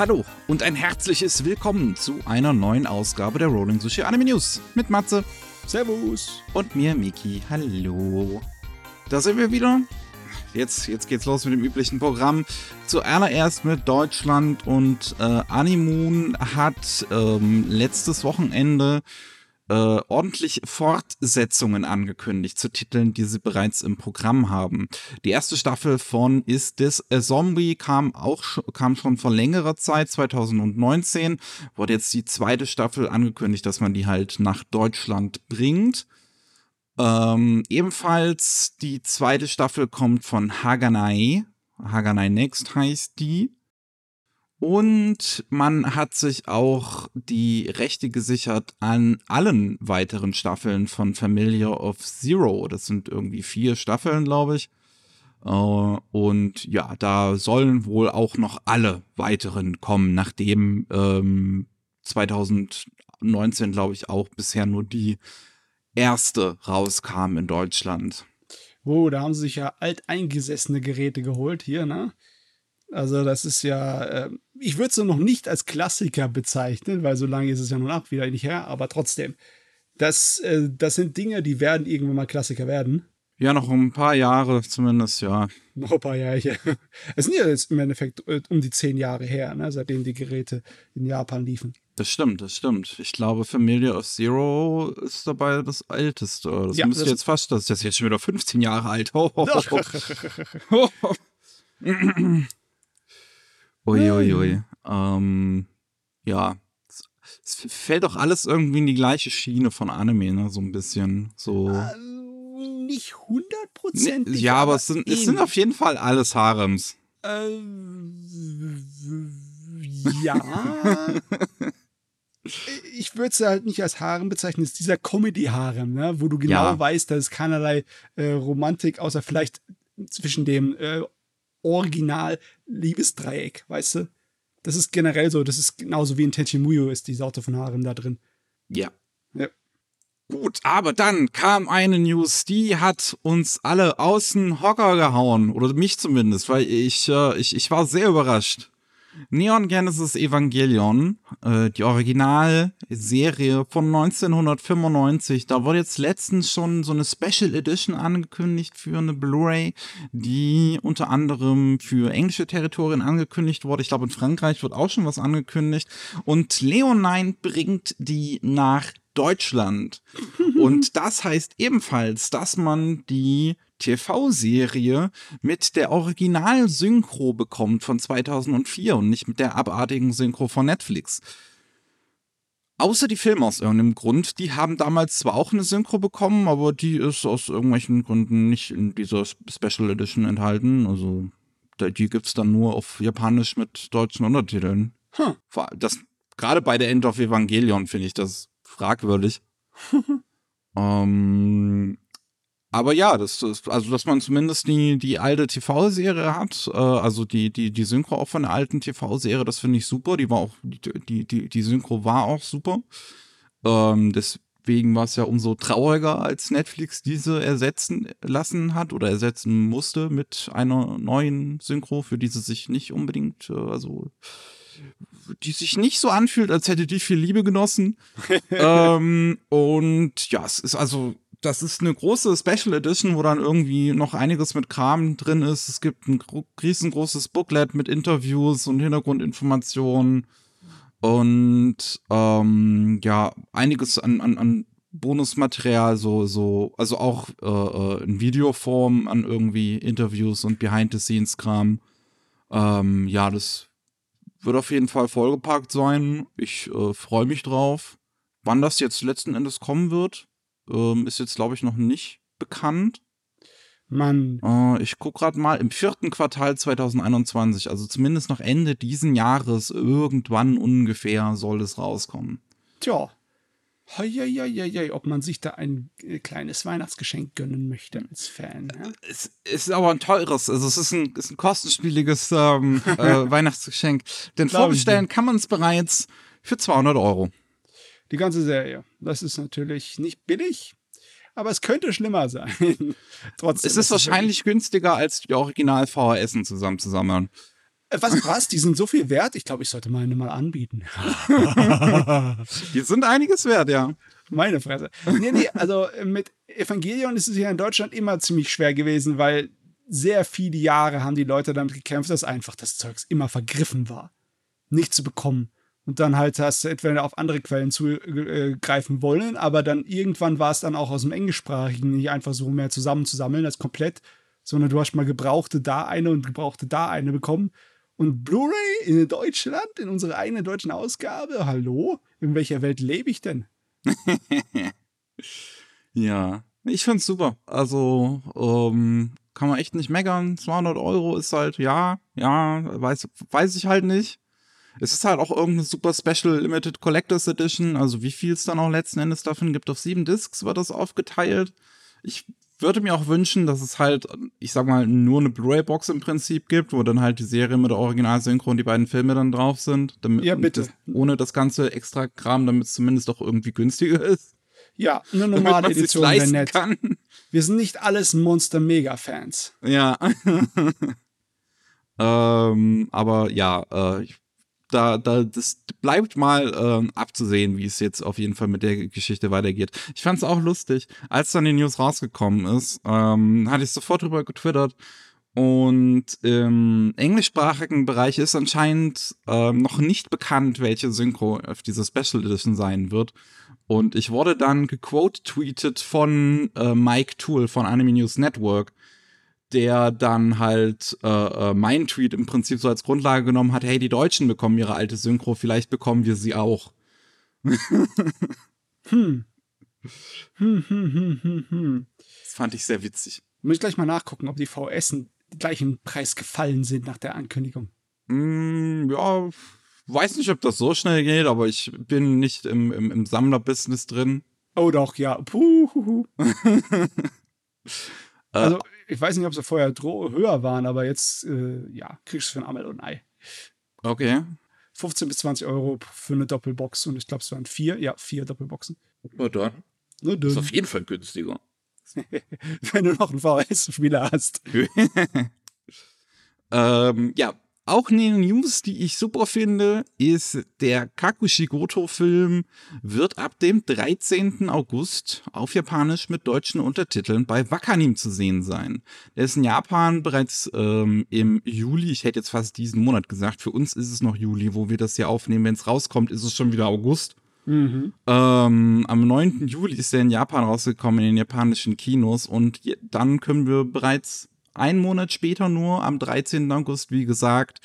Hallo und ein herzliches Willkommen zu einer neuen Ausgabe der Rolling Sushi Anime News mit Matze. Servus. Und mir, Miki. Hallo. Da sind wir wieder. Jetzt, jetzt geht's los mit dem üblichen Programm. Zuallererst mit Deutschland und äh, Animoon hat ähm, letztes Wochenende äh, ordentlich Fortsetzungen angekündigt zu Titeln, die sie bereits im Programm haben. Die erste Staffel von Is This a Zombie kam auch kam schon vor längerer Zeit, 2019, wurde jetzt die zweite Staffel angekündigt, dass man die halt nach Deutschland bringt. Ähm, ebenfalls die zweite Staffel kommt von Haganai. Haganai Next heißt die. Und man hat sich auch die Rechte gesichert an allen weiteren Staffeln von Familiar of Zero. Das sind irgendwie vier Staffeln, glaube ich. Uh, und ja, da sollen wohl auch noch alle weiteren kommen, nachdem ähm, 2019, glaube ich, auch bisher nur die erste rauskam in Deutschland. Oh, da haben sie sich ja alteingesessene Geräte geholt hier, ne? Also das ist ja, äh, ich würde es noch nicht als Klassiker bezeichnen, weil so lange ist es ja nun auch wieder nicht her, aber trotzdem, das, äh, das sind Dinge, die werden irgendwann mal Klassiker werden. Ja, noch ein paar Jahre zumindest, ja. Noch ein paar Jahre. Es sind ja jetzt im Endeffekt äh, um die zehn Jahre her, ne, seitdem die Geräte in Japan liefen. Das stimmt, das stimmt. Ich glaube, Familia of Zero ist dabei das älteste. Das ja, müsste jetzt fast, das ist jetzt schon wieder 15 Jahre alt. Ho, ho, ho, Uiuiui. Ähm, ja. Es fällt doch alles irgendwie in die gleiche Schiene von Anime, ne? So ein bisschen. So. Ähm, nicht hundertprozentig. Ne, ja, aber, es sind, es sind auf jeden Fall alles Harems. Ähm, ja. ich würde es halt nicht als Harem bezeichnen, es ist dieser Comedy-Harem, ne? wo du genau ja. weißt, dass es keinerlei äh, Romantik, außer vielleicht zwischen dem äh, Original-Liebesdreieck, weißt du? Das ist generell so, das ist genauso wie in Tenchimuyo ist die Sorte von Harem da drin. Ja. ja. Gut, aber dann kam eine News, die hat uns alle außen Hocker gehauen. Oder mich zumindest, weil ich, äh, ich, ich war sehr überrascht. Neon Genesis Evangelion, äh, die Originalserie von 1995. Da wurde jetzt letztens schon so eine Special Edition angekündigt für eine Blu-ray, die unter anderem für englische Territorien angekündigt wurde. Ich glaube, in Frankreich wird auch schon was angekündigt. Und Leonine bringt die nach Deutschland. Und das heißt ebenfalls, dass man die TV-Serie mit der Original-Synchro bekommt von 2004 und nicht mit der abartigen Synchro von Netflix. Außer die Filme aus irgendeinem Grund, die haben damals zwar auch eine Synchro bekommen, aber die ist aus irgendwelchen Gründen nicht in dieser Special Edition enthalten. Also die gibt es dann nur auf Japanisch mit deutschen Untertiteln. Huh. Das, gerade bei der End of Evangelion finde ich das fragwürdig. ähm, aber ja, das, das, also dass man zumindest die, die alte TV-Serie hat, äh, also die, die, die Synchro auch von der alten TV-Serie, das finde ich super. Die war auch, die, die, die Synchro war auch super. Ähm, deswegen war es ja umso trauriger, als Netflix diese ersetzen lassen hat oder ersetzen musste mit einer neuen Synchro, für die sie sich nicht unbedingt, äh, also die sich nicht so anfühlt, als hätte die viel Liebe genossen. ähm, und ja, es ist also das ist eine große Special Edition, wo dann irgendwie noch einiges mit Kram drin ist. Es gibt ein riesengroßes Booklet mit Interviews und Hintergrundinformationen und ähm, ja, einiges an, an, an Bonusmaterial, so, so, also auch äh, äh in Videoform an irgendwie Interviews und Behind-the-Scenes-Kram. Ähm, ja, das wird auf jeden Fall vollgepackt sein. Ich äh, freue mich drauf. Wann das jetzt letzten Endes kommen wird, ähm, ist jetzt, glaube ich, noch nicht bekannt. Mann. Äh, ich gucke gerade mal im vierten Quartal 2021, also zumindest noch Ende diesen Jahres, irgendwann ungefähr soll es rauskommen. Tja. Heieieiei, ob man sich da ein äh, kleines Weihnachtsgeschenk gönnen möchte als Fan. Ja? Es ist aber ein teures, also es ist ein, ist ein kostenspieliges ähm, äh, Weihnachtsgeschenk. Denn vorbestellen kann man es bereits für 200 Euro. Die ganze Serie. Das ist natürlich nicht billig, aber es könnte schlimmer sein. Trotzdem. Es ist wahrscheinlich ist günstiger, als die Original VHS zusammenzusammeln. Äh, Was, was? Die sind so viel wert? Ich glaube, ich sollte meine mal anbieten. Die sind einiges wert, ja. Meine Fresse. Nee, nee, also äh, mit Evangelion ist es ja in Deutschland immer ziemlich schwer gewesen, weil sehr viele Jahre haben die Leute damit gekämpft, dass einfach das Zeugs immer vergriffen war. Nicht zu bekommen. Und dann halt hast du entweder auf andere Quellen zugreifen wollen, aber dann irgendwann war es dann auch aus dem Englischsprachigen nicht einfach so mehr zusammenzusammeln als komplett, sondern du hast mal gebrauchte da eine und gebrauchte da eine bekommen. Und Blu-ray in Deutschland, in unserer eigenen deutschen Ausgabe, hallo? In welcher Welt lebe ich denn? Ja, ich find's super. Also, ähm, kann man echt nicht meckern. 200 Euro ist halt, ja, ja, weiß, weiß ich halt nicht. Es ist halt auch irgendeine super Special Limited Collectors Edition. Also, wie viel es dann auch letzten Endes davon gibt. Auf sieben Discs wird das aufgeteilt. Ich würde mir auch wünschen, dass es halt, ich sag mal, nur eine Blu-ray-Box im Prinzip gibt, wo dann halt die Serie mit der Original-Synchro und die beiden Filme dann drauf sind. Damit, Ja, bitte. Das, ohne das ganze extra Kram, damit es zumindest auch irgendwie günstiger ist. Ja, eine normale Edition wäre nett. kann. Wir sind nicht alles Monster-Mega-Fans. Ja. ähm, aber ja, äh, ich- da, da, das bleibt mal ähm, abzusehen, wie es jetzt auf jeden Fall mit der Geschichte weitergeht. Ich fand es auch lustig, als dann die News rausgekommen ist, ähm, hatte ich sofort drüber getwittert. Und im englischsprachigen Bereich ist anscheinend ähm, noch nicht bekannt, welche Synchro auf dieser Special Edition sein wird. Und ich wurde dann gequote-tweetet von äh, Mike Toole von Anime News Network, der dann halt äh, äh, meinen Tweet im Prinzip so als Grundlage genommen hat, hey, die Deutschen bekommen ihre alte Synchro, vielleicht bekommen wir sie auch. Hm. Hm, hm, hm, hm, hm. Das fand ich sehr witzig. Muss ich gleich mal nachgucken, ob die VS gleich im Preis gefallen sind nach der Ankündigung. Mm, ja, weiß nicht, ob das so schnell geht, aber ich bin nicht im, im, im Sammlerbusiness drin. Oh doch, ja. Puh, hu, hu. Äh, Also, ich weiß nicht, ob sie vorher höher waren, aber jetzt, äh, ja, kriegst du für ein Amel und ein Ei. okay. 15 bis 20 Euro für eine Doppelbox und ich glaube, es waren vier, ja, vier Doppelboxen. Na dann. Na Ist dann, auf jeden Fall günstiger. wenn du noch einen VHS-Spieler hast. Ähm, ja, auch eine News, die ich super finde, ist der Kakushigoto-Film wird ab dem 13. August auf Japanisch mit deutschen Untertiteln bei Wakanim zu sehen sein. Der ist in Japan bereits ähm, im Juli, ich hätte jetzt fast diesen Monat gesagt, für uns ist es noch Juli, wo wir das hier aufnehmen. Wenn es rauskommt, ist es schon wieder August. Mhm. Ähm, am 9. Juli ist er in Japan rausgekommen, in den japanischen Kinos. Und dann können wir bereits einen Monat später nur, am 13. August, wie gesagt,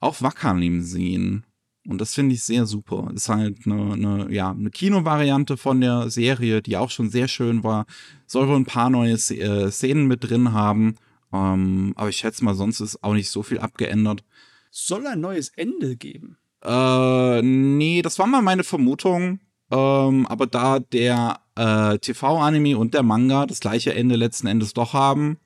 auf Wakanim sehen. Und das finde ich sehr super. Ist halt eine, eine, ja, eine Kinovariante von der Serie, die auch schon sehr schön war. Soll wohl ein paar neue äh, Szenen mit drin haben. Ähm, aber ich schätze mal, sonst ist auch nicht so viel abgeändert. Soll ein neues Ende geben? Äh, nee, das war mal meine Vermutung. Ähm, aber da der äh, TV-Anime und der Manga das gleiche Ende letzten Endes doch haben,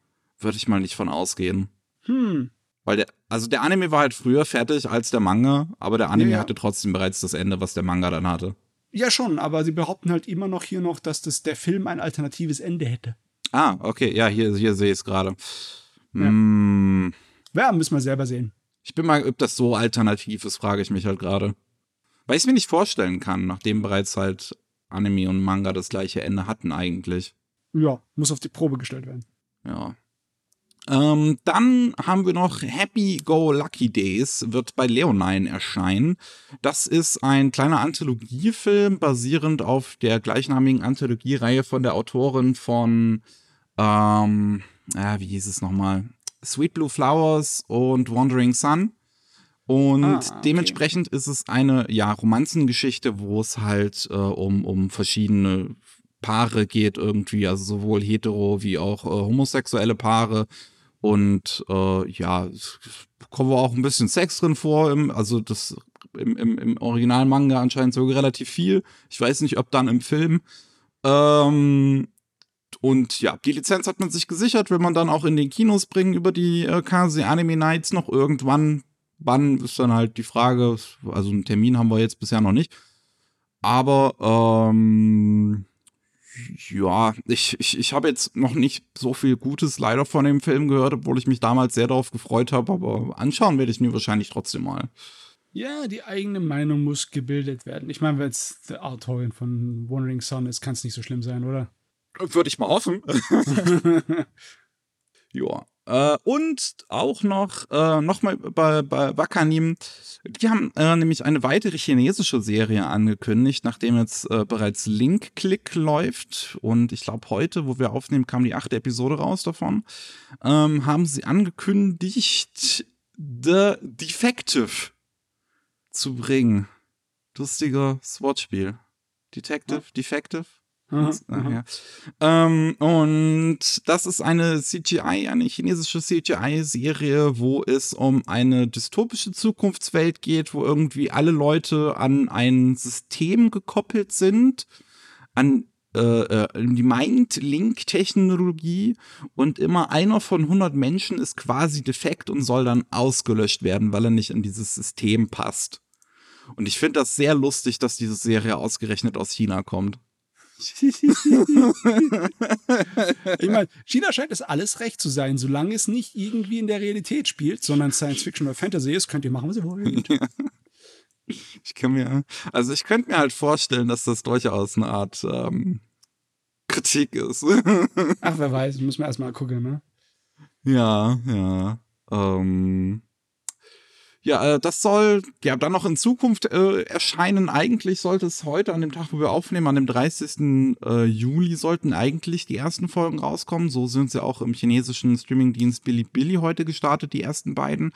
würde ich mal nicht von ausgehen. Hm. Weil der, also der Anime war halt früher fertig als der Manga, aber der Anime Ja, ja. hatte trotzdem bereits das Ende, was der Manga dann hatte. Ja, schon, aber sie behaupten halt immer noch hier noch, dass das der Film ein alternatives Ende hätte. Ah, okay, ja, hier, hier sehe ich es gerade. Ja. Hm, Ja, müssen wir selber sehen. ich bin mal, ob das so alternativ ist, frage ich mich halt gerade. Weil ich es mir nicht vorstellen kann, nachdem bereits halt Anime und Manga das gleiche Ende hatten eigentlich. Ja, muss auf die Probe gestellt werden. Ja. Ähm, dann haben wir noch Happy Go Lucky Days, wird bei Leonine erscheinen. Das ist ein kleiner Anthologiefilm basierend auf der gleichnamigen Anthologiereihe von der Autorin von, ähm, ja, wie hieß es nochmal? Sweet Blue Flowers und Wandering Sun. Und Ah, okay. dementsprechend ist es eine, ja, Romanzengeschichte, wo es halt äh, um, um verschiedene Paare geht irgendwie, also sowohl hetero wie auch äh, homosexuelle Paare. Und äh, ja, es kommt auch ein bisschen Sex drin vor, im, also das im, im, im Original-Manga anscheinend sogar relativ viel. Ich weiß nicht, ob dann im Film. Ähm, und ja, die Lizenz hat man sich gesichert, will man dann auch in den Kinos bringen über die äh, Kase Anime Nights noch irgendwann. Wann ist dann halt die Frage, also einen Termin haben wir jetzt bisher noch nicht. Aber ähm, ja, ich, ich, ich habe jetzt noch nicht so viel Gutes leider von dem Film gehört, obwohl ich mich damals sehr darauf gefreut habe, aber anschauen werde ich mir wahrscheinlich trotzdem mal. Ja, die eigene Meinung muss gebildet werden. Ich meine, wenn es der Autorin von Wandering Son ist, kann es nicht so schlimm sein, oder? Würde ich mal hoffen. ja. Äh, und auch noch, äh, nochmal bei, bei Wakanim, die haben äh, nämlich eine weitere chinesische Serie angekündigt, nachdem jetzt äh, bereits Link Click läuft. Und ich glaube, heute, wo wir aufnehmen, kam die achte Episode raus davon. Ähm, haben sie angekündigt, The Defective zu bringen. Lustiger Sword-Spiel. Detective, ja. Defective. Aha, aha. Ähm, und das ist eine CGI, eine chinesische CGI-Serie, wo es um eine dystopische Zukunftswelt geht, wo irgendwie alle Leute an ein System gekoppelt sind, an äh, äh die Mind-Link-Technologie und immer einer von 100 Menschen ist quasi defekt und soll dann ausgelöscht werden, weil er nicht in dieses System passt. Und ich finde das sehr lustig, dass diese Serie ausgerechnet aus China kommt. Ich meine, China scheint es alles recht zu sein, solange es nicht irgendwie in der Realität spielt, sondern Science Fiction oder Fantasy ist, könnt ihr machen, was ihr wollt. Ich kann mir, also ich könnte mir halt vorstellen, dass das durchaus eine Art ähm, Kritik ist. Ach, wer weiß, müssen wir erstmal gucken, ne? Ja, ja. Ähm, ja, äh, das soll ja dann noch in Zukunft äh, erscheinen. Eigentlich sollte es heute, an dem Tag, wo wir aufnehmen, an dem 30. Äh, Juli, sollten eigentlich die ersten Folgen rauskommen. So sind sie auch im chinesischen Streamingdienst Bilibili heute gestartet, die ersten beiden.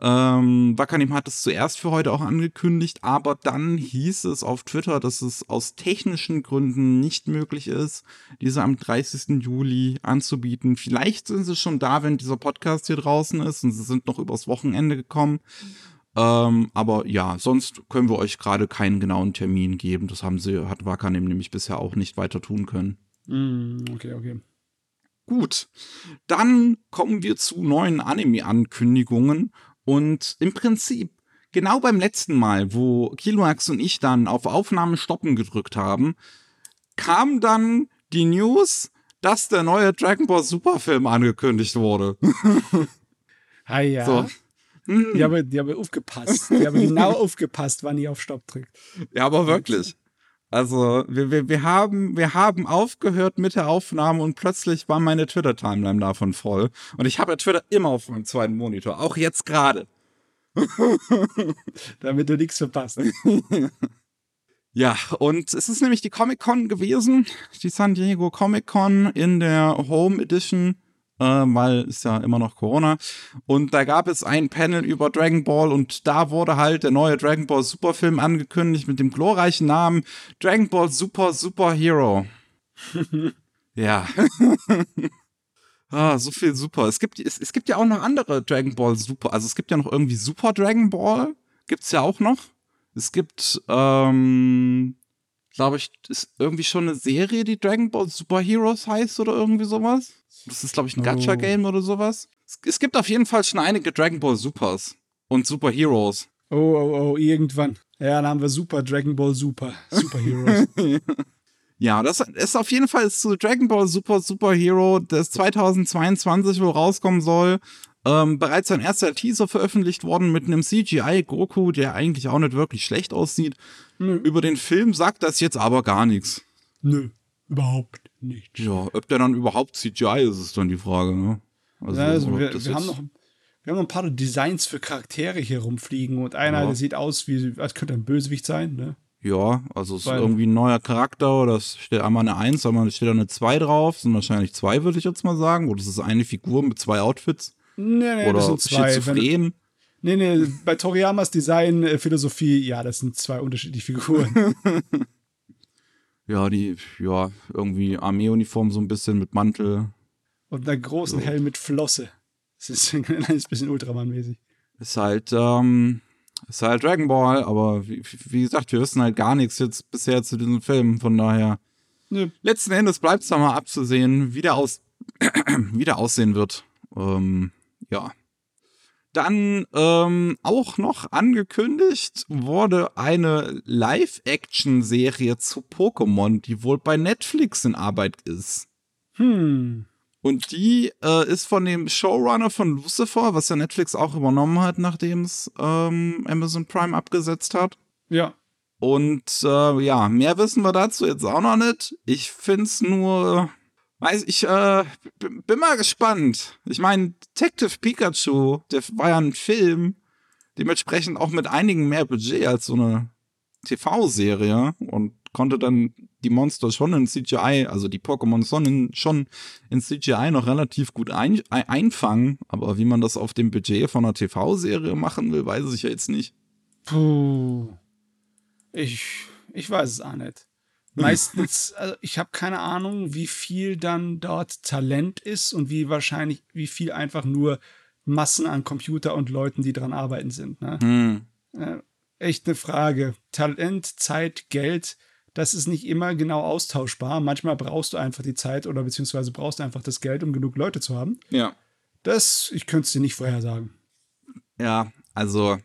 Ähm, Wakanim hat es zuerst für heute auch angekündigt, aber dann hieß es auf Twitter, dass es aus technischen Gründen nicht möglich ist, diese am 30. Juli anzubieten. Vielleicht sind sie schon da, wenn dieser Podcast hier draußen ist und sie sind noch übers Wochenende gekommen. Ähm, aber ja, sonst können wir euch gerade keinen genauen Termin geben. Das haben sie, hat Wakanim nämlich bisher auch nicht weiter tun können. Mm, okay, okay. Gut, dann kommen wir zu neuen Anime-Ankündigungen. Und im Prinzip, genau beim letzten Mal, wo Kiloax und ich dann auf Aufnahme stoppen gedrückt haben, kam dann die News, dass der neue Dragon Ball Super Film angekündigt wurde. ah ja. So. Die haben, die haben aufgepasst. Die haben genau aufgepasst, wann ihr auf Stopp drückt. Ja, aber wirklich. Also, wir, wir, wir, haben, wir haben aufgehört mit der Aufnahme und plötzlich war meine Twitter-Timeline davon voll. Und ich habe ja Twitter immer auf meinem zweiten Monitor, auch jetzt gerade. Damit du nichts verpasst. ja, und es ist nämlich die Comic-Con gewesen, die San Diego Comic-Con in der Home Edition äh, weil ist ja immer noch Corona. Und da gab es ein Panel über Dragon Ball und da wurde halt der neue Dragon Ball Super Film angekündigt mit dem glorreichen Namen Dragon Ball Super Super Hero. ja. ah, so viel Super. Es gibt, es, es gibt ja auch noch andere Dragon Ball Super. Also es gibt ja noch irgendwie Super Dragon Ball. Gibt's ja auch noch. Es gibt, ähm, glaube ich, ist irgendwie schon eine Serie, die Dragon Ball Super Heroes heißt oder irgendwie sowas. Das ist, glaube ich, ein Gacha-Game oh. oder sowas. Es, es, gibt auf jeden Fall schon einige Dragon Ball Supers und Super Heroes. Oh, oh, oh, irgendwann. Ja, dann haben wir Super Dragon Ball Super. Super Heroes. ja, das ist auf jeden Fall zu Dragon Ball Super Super Hero, das 2022 wohl rauskommen soll. Ähm, bereits ein erster Teaser veröffentlicht worden mit einem CGI Goku, der eigentlich auch nicht wirklich schlecht aussieht. Nö. Über den Film sagt das jetzt aber gar nichts. Nö, überhaupt nicht. Ja, ob der dann überhaupt CGI ist, ist dann die Frage, ne? Also, ja, also wir, wir haben noch wir haben noch ein paar Designs für Charaktere hier rumfliegen und einer, ja. der sieht aus wie, als könnte ein Bösewicht sein, ne? Ja, also es ist irgendwie ein neuer Charakter, oder es steht einmal eine 1, einmal steht da eine 2 drauf, sind wahrscheinlich zwei, würde ich jetzt mal sagen. Oder es ist eine Figur mit zwei Outfits. Nee, nee, oder das sind zwei. Schizophren. Nee, nee, bei Toriyamas Design, äh, Philosophie, ja, das sind zwei unterschiedliche Figuren. ja, die, ja, irgendwie Armeeuniform so ein bisschen mit Mantel. Und einer großen so. Helm mit Flosse. Das ist ein kleines bisschen Ultraman-mäßig. Ist halt, ähm, ist halt Dragon Ball, aber wie, wie, gesagt, wir wissen halt gar nichts jetzt bisher zu diesem Film, von daher. Nö. Letzten Endes bleibt es da mal abzusehen, wie der, aus, wie der aussehen wird. Ähm, ja. Dann ähm, auch noch angekündigt wurde eine Live-Action-Serie zu Pokémon, die wohl bei Netflix in Arbeit ist. Hm. Und die äh, ist von dem Showrunner von Lucifer, was ja Netflix auch übernommen hat, nachdem es ähm, Amazon Prime abgesetzt hat. Ja. Und äh, ja, mehr wissen wir dazu jetzt auch noch nicht. Ich find's nur, weiß ich, äh, bin mal gespannt. Ich meine, Detective Pikachu, der war ja ein Film, dementsprechend auch mit einigen mehr Budget als so eine TV-Serie und konnte dann die Monster schon in CGI, also die Pokémon in, schon in CGI noch relativ gut ein, einfangen. Aber wie man das auf dem Budget von einer TV-Serie machen will, weiß ich ja jetzt nicht. Puh. Ich, ich weiß es auch nicht. Meistens, also ich habe keine Ahnung, wie viel dann dort Talent ist und wie wahrscheinlich, wie viel einfach nur Massen an Computer und Leuten, die dran arbeiten sind. Ne? Hm. Äh, echt eine Frage. Talent, Zeit, Geld, das ist nicht immer genau austauschbar. Manchmal brauchst du einfach die Zeit oder beziehungsweise brauchst du einfach das Geld, um genug Leute zu haben. Ja. Das, ich könnte es dir nicht vorhersagen. Ja, also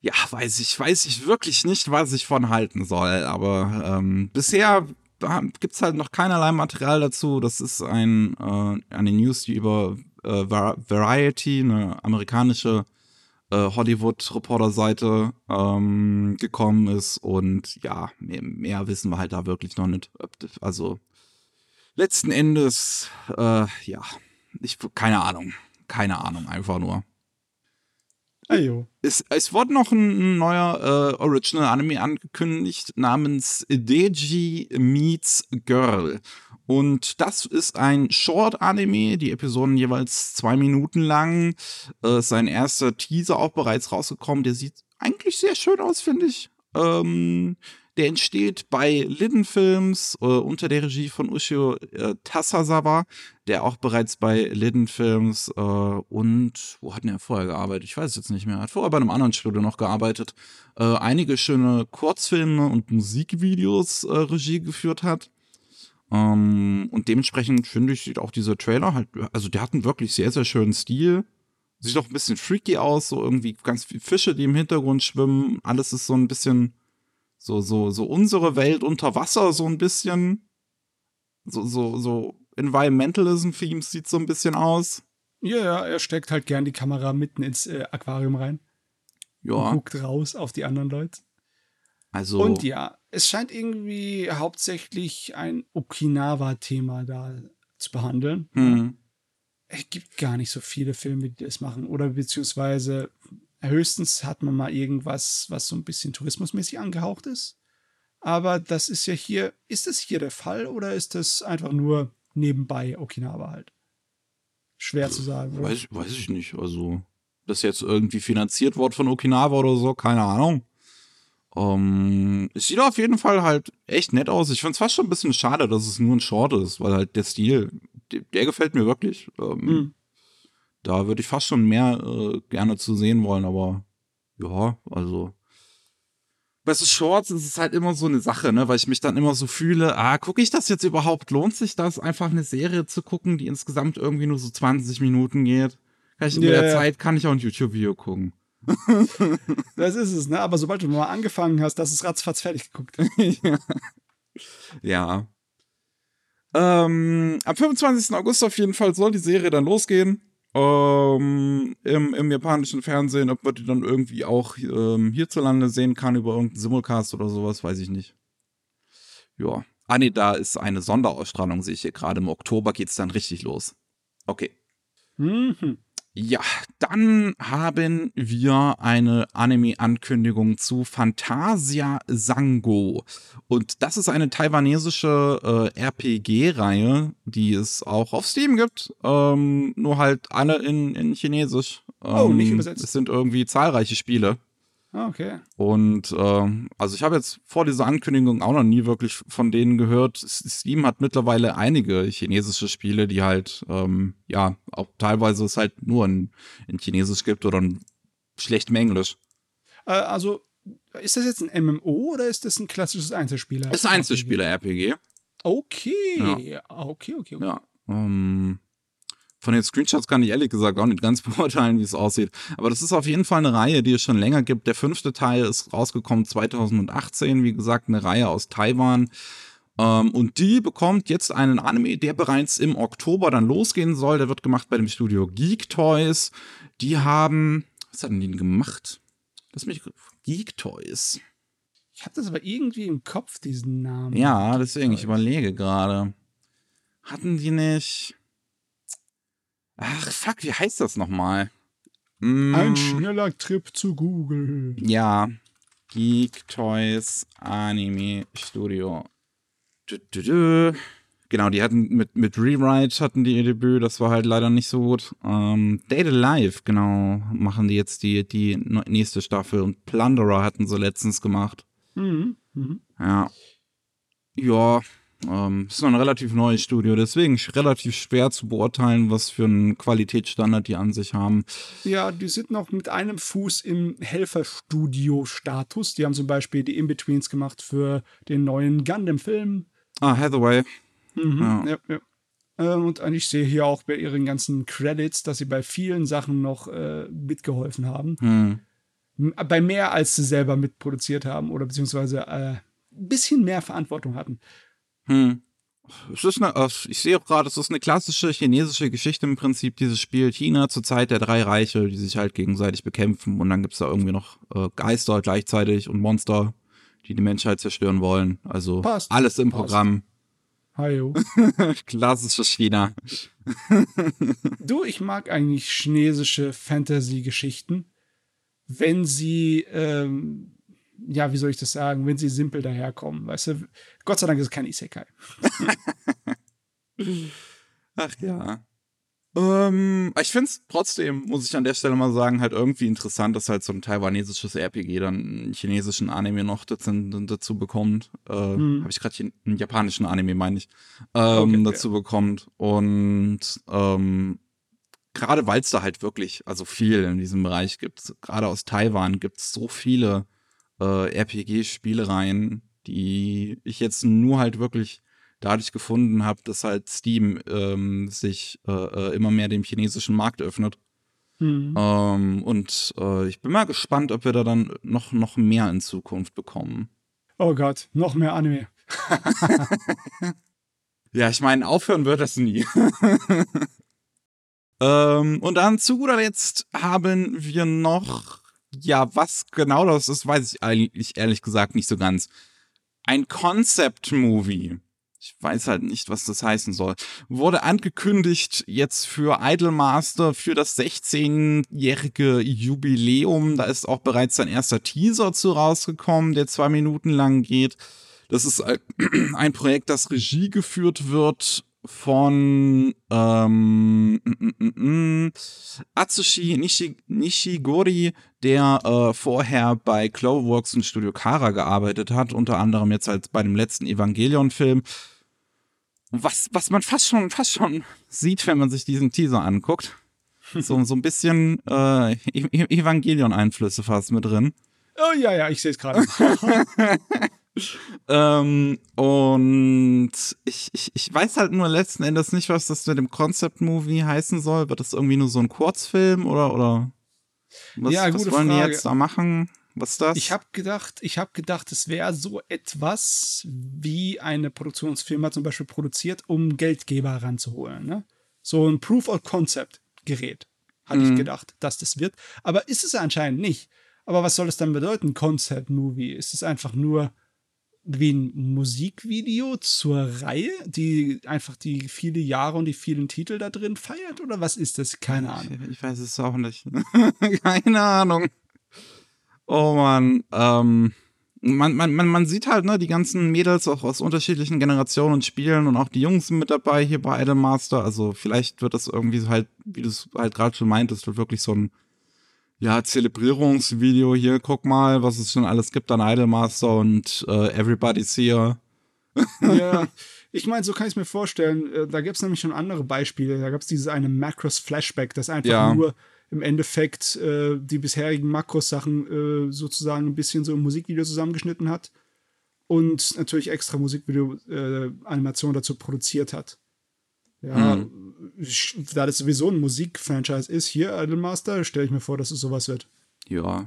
ja, weiß ich, weiß ich wirklich nicht, was ich von halten soll. Aber ähm, bisher gibt es halt noch keinerlei Material dazu. Das ist ein, äh, eine News, die über äh, Variety, eine amerikanische äh, Hollywood-Reporter-Seite ähm, gekommen ist. Und ja, mehr, mehr, wissen wir halt da wirklich noch nicht. Also letzten Endes, äh, ja, ich, keine Ahnung. Keine Ahnung, einfach nur. Ajo. Es, es wurde noch ein neuer äh, Original Anime angekündigt namens Deji Meets Girl. Und das ist ein Short-Anime, die Episoden jeweils zwei Minuten lang. Äh, sein erster Teaser auch bereits rausgekommen. Der sieht eigentlich sehr schön aus, finde ich. Ähm, der entsteht bei Lidden Films äh, unter der Regie von Ushio äh, Tasasawa, der auch bereits bei Lidden Films äh, und wo hat er vorher gearbeitet? Ich weiß es jetzt nicht mehr. Hat vorher bei einem anderen Studio noch gearbeitet. Äh, einige schöne Kurzfilme und Musikvideos äh, Regie geführt hat. Ähm, und dementsprechend finde ich, sieht auch dieser Trailer halt, also der hat einen wirklich sehr, sehr schönen Stil. Sieht auch ein bisschen freaky aus, so irgendwie ganz viele Fische, die im Hintergrund schwimmen. Alles ist so ein bisschen so, so, so unsere Welt unter Wasser, so ein bisschen. So, so, so Environmentalism-Themes sieht so ein bisschen aus. Ja, ja, er steckt halt gern die Kamera mitten ins äh, Aquarium rein. Ja. Und guckt raus auf die anderen Leute. Also. Und ja, es scheint irgendwie hauptsächlich ein Okinawa-Thema da zu behandeln. Hm. Es gibt gar nicht so viele Filme, die das machen. Oder beziehungsweise Höchstens hat man mal irgendwas, was so ein bisschen tourismusmäßig angehaucht ist. Aber das ist ja hier, ist das hier der Fall oder ist das einfach nur nebenbei Okinawa halt? Schwer zu sagen. Oder? Weiß, weiß ich nicht. Also, das jetzt irgendwie finanziert wird von Okinawa oder so, keine Ahnung. Um, es sieht auf jeden Fall halt echt nett aus. Ich finde es fast schon ein bisschen schade, dass es nur ein Short ist, weil halt der Stil, der, der gefällt mir wirklich. Ähm, Hm. Da würde ich fast schon mehr äh, gerne zu sehen wollen, aber ja, also. Bei so Shorts ist es halt immer so eine Sache, ne, weil ich mich dann immer so fühle, ah, gucke ich das jetzt überhaupt? Lohnt sich das, einfach eine Serie zu gucken, die insgesamt irgendwie nur so 20 Minuten geht? Kann ich in Ja, der. Zeit kann ich auch ein YouTube-Video gucken. Das ist es, ne? Aber sobald du mal angefangen hast, das ist ratzfatz fertig geguckt. ja. ja. Ähm, am 25. August auf jeden Fall soll die Serie dann losgehen. Ähm, im, Im japanischen Fernsehen, ob man die dann irgendwie auch ähm, hierzulande sehen kann über irgendeinen Simulcast oder sowas, weiß ich nicht. Ja. Ah, nee, da ist eine Sonderausstrahlung, sehe ich hier gerade. Im Oktober geht's dann richtig los. Okay. Mhm. Ja, dann haben wir eine Anime-Ankündigung zu Fantasia Sango. Und das ist eine taiwanesische äh, RPG-Reihe, die es auch auf Steam gibt. Ähm, nur halt alle in, in Chinesisch. Ähm, Oh, nicht übersetzt. Es sind irgendwie zahlreiche Spiele. Ah, Okay. Und ähm, also ich habe jetzt vor dieser Ankündigung auch noch nie wirklich von denen gehört. Steam hat mittlerweile einige chinesische Spiele, die halt, ähm, ja, auch teilweise es halt nur in, in Chinesisch gibt oder in schlechtem Englisch. Äh, also, ist das jetzt ein MMO oder ist das ein klassisches Einzelspieler? Ist ein Einzelspieler-RPG. Okay. Okay, okay, okay. Ja. Ähm, von den Screenshots kann ich ehrlich gesagt auch nicht ganz beurteilen, wie es aussieht. Aber das ist auf jeden Fall eine Reihe, die es schon länger gibt. Der fünfte Teil ist rausgekommen 2018, wie gesagt, eine Reihe aus Taiwan. Ähm, und die bekommt jetzt einen Anime, der bereits im Oktober dann losgehen soll. Der wird gemacht bei dem Studio Geek Toys. Die haben, was hatten die denn gemacht? Lass mich, Geek Toys. Ich habe das aber irgendwie im Kopf, diesen Namen. Ja, deswegen, ich überlege gerade. Hatten die nicht. Ach, fuck, wie heißt das nochmal? Mm. Ein schneller Trip zu Google. Ja. Geek Toys Anime Studio. Du, du, du. Genau, die hatten mit, mit Rewrite hatten die ihr Debüt, das war halt leider nicht so gut. Ähm, Data Live, genau, machen die jetzt die, die nächste Staffel und Plunderer hatten sie letztens gemacht. Mhm. Mhm. Ja. Ja, ähm, ist noch ein relativ neues Studio, deswegen relativ schwer zu beurteilen, was für einen Qualitätsstandard die an sich haben. Ja, die sind noch mit einem Fuß im Helferstudio-Status. Die haben zum Beispiel die In-Betweens gemacht für den neuen Gundam-Film. Ah, Hathaway. Mhm, ja. ja, ja. Ähm, und ich sehe hier auch bei ihren ganzen Credits, dass sie bei vielen Sachen noch äh, mitgeholfen haben. Hm bei mehr als sie selber mitproduziert haben oder beziehungsweise äh, ein bisschen mehr Verantwortung hatten. Hm. Es ist eine, ich sehe auch gerade, es ist eine klassische chinesische Geschichte im Prinzip, dieses Spiel China zur Zeit der drei Reiche, die sich halt gegenseitig bekämpfen und dann gibt es da irgendwie noch äh, Geister gleichzeitig und Monster, die die Menschheit zerstören wollen. Also Passt. alles im Passt. Programm. Hallo. Klassisches China. du, ich mag eigentlich chinesische Fantasy-Geschichten wenn sie, ähm, ja, wie soll ich das sagen, wenn sie simpel daherkommen. Weißt du, Gott sei Dank ist es kein Isekai. Ach ja. Ähm, ich finde es trotzdem, muss ich an der Stelle mal sagen, halt irgendwie interessant, dass halt so ein taiwanesisches RPG dann einen chinesischen Anime noch dazu, bekommt. Äh, hm. Habe ich gerade einen japanischen Anime, meine ich, ähm, okay, dazu ja. bekommt. Und ähm, gerade weil es da halt wirklich, also viel in diesem Bereich gibt, gerade aus Taiwan gibt es so viele äh, RPG-Spielereien, die ich jetzt nur halt wirklich dadurch gefunden habe, dass halt Steam ähm, sich äh, äh, immer mehr dem chinesischen Markt öffnet. Mhm. Ähm, und äh, ich bin mal gespannt, ob wir da dann noch, noch mehr in Zukunft bekommen. Oh Gott, noch mehr Anime. ja, ich meine, aufhören wird das nie. Ähm, und dann zu guter Letzt haben wir noch, ja, was genau das ist, weiß ich eigentlich ehrlich gesagt nicht so ganz. Ein Concept-Movie. Ich weiß halt nicht, was das heißen soll. Wurde angekündigt jetzt für Idolmaster für das 16-jährige Jubiläum. Da ist auch bereits sein erster Teaser zu rausgekommen, der zwei Minuten lang geht. Das ist ein Projekt, das Regie geführt wird von ähm, mm, mm, mm, Atsushi Nishi, Nishigori, der äh, vorher bei Cloverworks und Studio Kara gearbeitet hat, unter anderem jetzt halt bei dem letzten Evangelion-Film. Was, was man fast schon, fast schon sieht, wenn man sich diesen Teaser anguckt. So, so ein bisschen äh, e-, e-, Evangelion-Einflüsse fast mit drin. Oh ja, ja, ich sehe es gerade. ähm, und ich, ich, ich weiß halt nur letzten Endes nicht, was das mit dem Concept-Movie heißen soll. Wird das irgendwie nur so ein Kurzfilm oder, oder was, ja, was wollen Frage. die jetzt da machen? Was ist das? Ich habe gedacht, ich habe gedacht, es wäre so etwas, wie eine Produktionsfirma zum Beispiel produziert, um Geldgeber ranzuholen. Ne? So ein Proof of Concept Gerät, hatte mhm. ich gedacht, dass das wird. Aber ist es anscheinend nicht. Aber was soll es dann bedeuten, Concept Movie? Ist es einfach nur wie ein Musikvideo zur Reihe, die einfach die viele Jahre und die vielen Titel da drin feiert? Oder was ist das? Keine Ahnung. Ich, ich weiß es auch nicht. Keine Ahnung. Oh Mann. Ähm, man, man, man, man sieht halt, ne, die ganzen Mädels auch aus unterschiedlichen Generationen und Spielen und auch die Jungs sind mit dabei hier bei Idolmaster. Also vielleicht wird das irgendwie halt, wie du es halt gerade schon meintest, wird wirklich so ein ja, Zelebrierungsvideo hier, guck mal, was es schon alles gibt an Idolmaster und äh, Everybody's Here. ja, ich meine, so kann ich es mir vorstellen. Äh, da gibt es nämlich schon andere Beispiele. Da gab es dieses eine Macros Flashback, das einfach ja. nur im Endeffekt äh, die bisherigen Makros-Sachen äh, sozusagen ein bisschen so im Musikvideo zusammengeschnitten hat und natürlich extra Musikvideo-Animation äh, dazu produziert hat. Ja, mhm. da das sowieso ein Musikfranchise ist, hier Idolmaster, stelle ich mir vor, dass es sowas wird. Ja.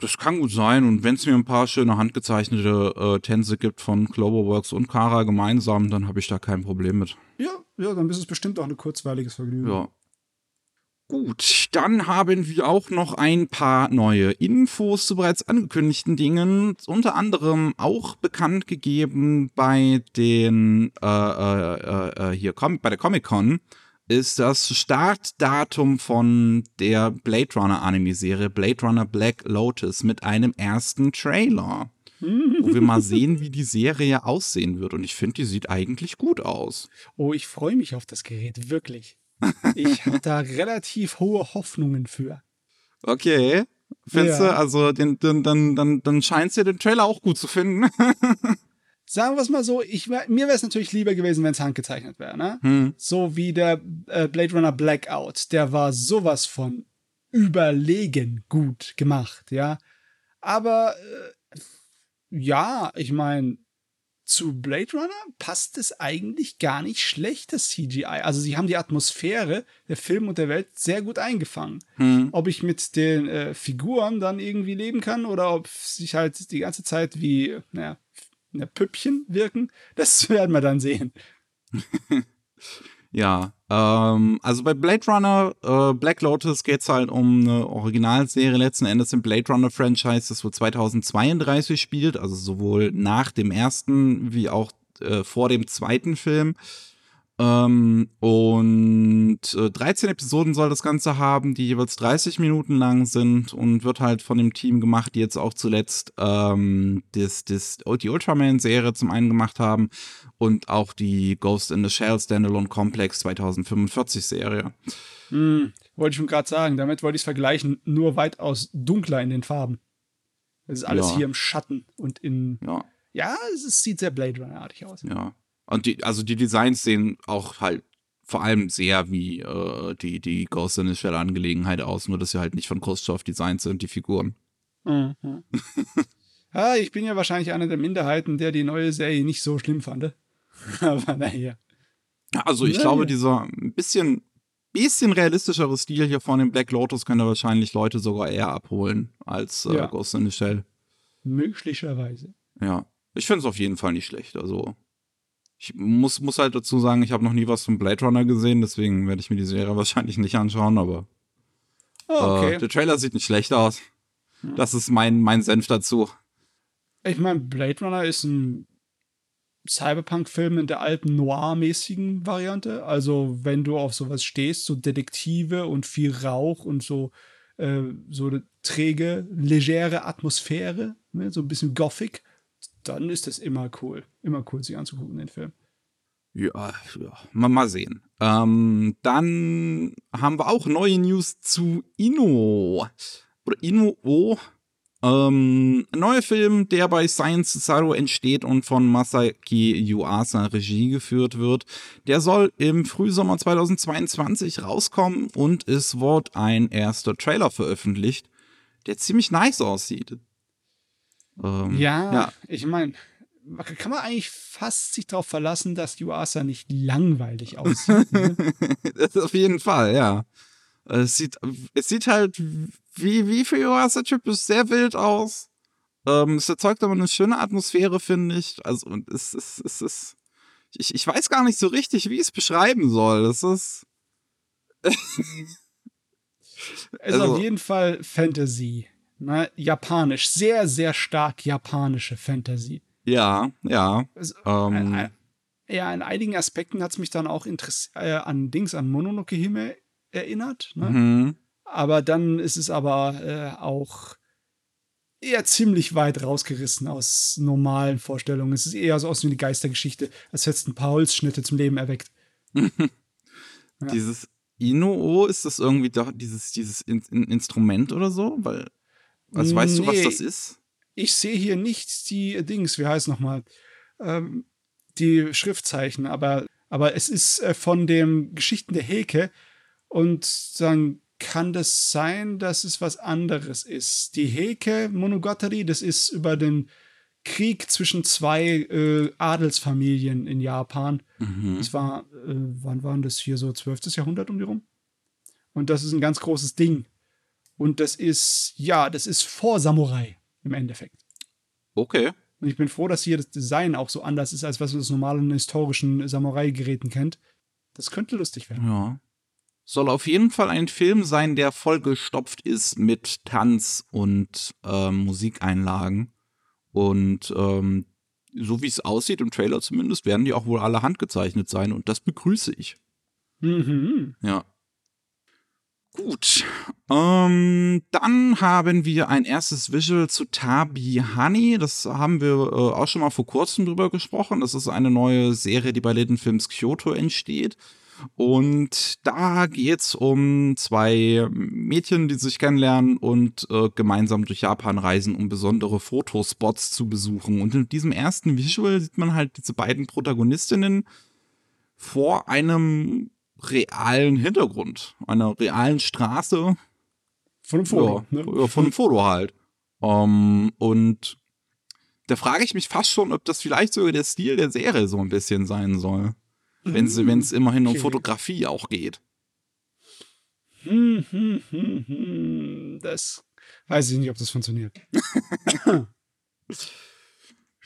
Das kann gut sein. Und wenn es mir ein paar schöne handgezeichnete äh, Tänze gibt von Cloverworks und Kara gemeinsam, dann habe ich da kein Problem mit. Ja, ja, dann ist es bestimmt auch ein kurzweiliges Vergnügen. Ja. Gut, dann haben wir auch noch ein paar neue Infos zu bereits angekündigten Dingen. Unter anderem auch bekannt gegeben bei den äh, äh, äh, hier bei der Comic Con ist das Startdatum von der Blade Runner Anime-Serie Blade Runner Black Lotus mit einem ersten Trailer. wo wir mal sehen, wie die Serie aussehen wird. Und ich finde, die sieht eigentlich gut aus. Oh, ich freue mich auf das Gerät, wirklich. Ich habe da relativ hohe Hoffnungen für. Okay. Findest ja. du, also den, den, dann, dann, dann scheint es dir den Trailer auch gut zu finden. Sagen wir es mal so, ich, mir wäre es natürlich lieber gewesen, wenn es handgezeichnet wäre. Ne? Hm. So wie der äh, Blade Runner Blackout. Der war sowas von überlegen gut gemacht, ja. Aber äh, ja, ich meine, zu Blade Runner passt es eigentlich gar nicht schlecht, das CGI. Also sie haben die Atmosphäre der Film und der Welt sehr gut eingefangen. Hm. Ob ich mit den äh, Figuren dann irgendwie leben kann oder ob sich halt die ganze Zeit wie, naja, Püppchen wirken, das werden wir dann sehen. ja, ähm, also bei Blade Runner, äh, Black Lotus geht es halt um eine Originalserie letzten Endes im Blade Runner Franchise, das wohl 2032 spielt, also sowohl nach dem ersten wie auch äh, vor dem zweiten Film. Ähm, und äh, 13 Episoden soll das Ganze haben, die jeweils 30 Minuten lang sind und wird halt von dem Team gemacht, die jetzt auch zuletzt ähm, das, das, die Ultraman-Serie zum einen gemacht haben und auch die Ghost in the Shell Standalone Complex 2045 Serie. Hm, wollte ich schon gerade sagen, damit wollte ich es vergleichen, nur weitaus dunkler in den Farben. Es ist alles ja. hier im Schatten und in. Ja, ja es sieht sehr Blade Runner-artig aus. Ja. Und die, also die Designs sehen auch halt vor allem sehr wie äh, die, die Ghost in the Shell Angelegenheit aus, nur dass sie halt nicht von Khrushchev Designs sind, die Figuren. Mhm. ja, ich bin ja wahrscheinlich einer der Minderheiten, der die neue Serie nicht so schlimm fand. Aber naja. Also ich naja. glaube, dieser ein bisschen, bisschen realistischere Stil hier von dem Black Lotus könnte wahrscheinlich Leute sogar eher abholen als äh, ja. Ghost in the Shell. Möglicherweise. Ja. Ich finde es auf jeden Fall nicht schlecht. Also ich muss, muss halt dazu sagen, ich habe noch nie was von Blade Runner gesehen, deswegen werde ich mir die Serie wahrscheinlich nicht anschauen, aber oh, okay. äh, der Trailer sieht nicht schlecht aus. Hm. Das ist mein, mein Senf dazu. Ich meine, Blade Runner ist ein Cyberpunk-Film in der alten Noir-mäßigen Variante. Also, wenn du auf sowas stehst, so Detektive und viel Rauch und so, äh, so eine träge, legere Atmosphäre, ne? so ein bisschen Gothic dann ist das immer cool. Immer cool, sich anzugucken, den Film. Ja, ja. Mal, mal sehen. Ähm, dann haben wir auch neue News zu Inno. Oder Inno. Ähm, ein neuer Film, der bei Science Cesaro entsteht und von Masaki Yuasa Regie geführt wird. Der soll im Frühsommer 2022 rauskommen und es wird ein erster Trailer veröffentlicht, der ziemlich nice aussieht. Ähm, ja, ja, ich meine, kann man eigentlich fast sich darauf verlassen, dass Yuasa nicht langweilig aussieht. Ne? das auf jeden Fall, ja. Es sieht, es sieht halt wie, wie für Yuasa-Typ ist sehr wild aus. Ähm, es erzeugt aber eine schöne Atmosphäre, finde ich. Also, und es ist, es ist, ich, ich weiß gar nicht so richtig, wie ich es beschreiben soll. Es ist. es ist also, auf jeden Fall Fantasy ne, japanisch, sehr, sehr stark japanische Fantasy. Ja, ja. Also, ähm. ja, in einigen Aspekten hat es mich dann auch äh, an Dings, an Mononoke Hime erinnert. Ne? Mhm. Aber dann ist es aber äh, auch eher ziemlich weit rausgerissen aus normalen Vorstellungen. Es ist eher so aus wie eine Geistergeschichte, als hättest du ein paar Holzschnitte zum Leben erweckt. ja. Dieses Inuo, ist das irgendwie doch dieses, dieses in in Instrument oder so? Weil also weißt nee, du, was das ist? Ich sehe hier nicht die Dings, wie heißt nochmal, ähm, die Schriftzeichen, aber, aber es ist äh, von den Geschichten der Heke und dann kann das sein, dass es was anderes ist. Die Heke Monogatari, das ist über den Krieg zwischen zwei äh, Adelsfamilien in Japan. Mhm. Das war, äh, wann waren das hier so, 12. Jahrhundert um die rum? Und das ist ein ganz großes Ding. Und das ist, ja, das ist vor Samurai im Endeffekt. Okay. Und ich bin froh, dass hier das Design auch so anders ist, als was man aus normalen historischen Samurai-Geräten kennt. Das könnte lustig werden. Ja. Soll auf jeden Fall ein Film sein, der vollgestopft ist mit Tanz und ähm, Musikeinlagen. Und ähm, so wie es aussieht, im Trailer zumindest, werden die auch wohl alle handgezeichnet sein. Und das begrüße ich. Mhm. Ja. Gut. Ähm, dann haben wir ein erstes Visual zu Tabi Honey. Das haben wir äh, auch schon mal vor kurzem drüber gesprochen. Das ist eine neue Serie, die bei Litten Films Kyoto entsteht. Und da geht's um zwei Mädchen, die sich kennenlernen und äh, gemeinsam durch Japan reisen, um besondere Fotospots zu besuchen. Und in diesem ersten Visual sieht man halt diese beiden Protagonistinnen vor einem realen Hintergrund, einer realen Straße. Von einem Foto. Ja, ne? von einem Foto halt. Ähm, und da frage ich mich fast schon, ob das vielleicht sogar der Stil der Serie so ein bisschen sein soll. Wenn es immerhin um Okay. Fotografie auch geht. Hm, hm, hm, hm. Das weiß ich nicht, ob das funktioniert.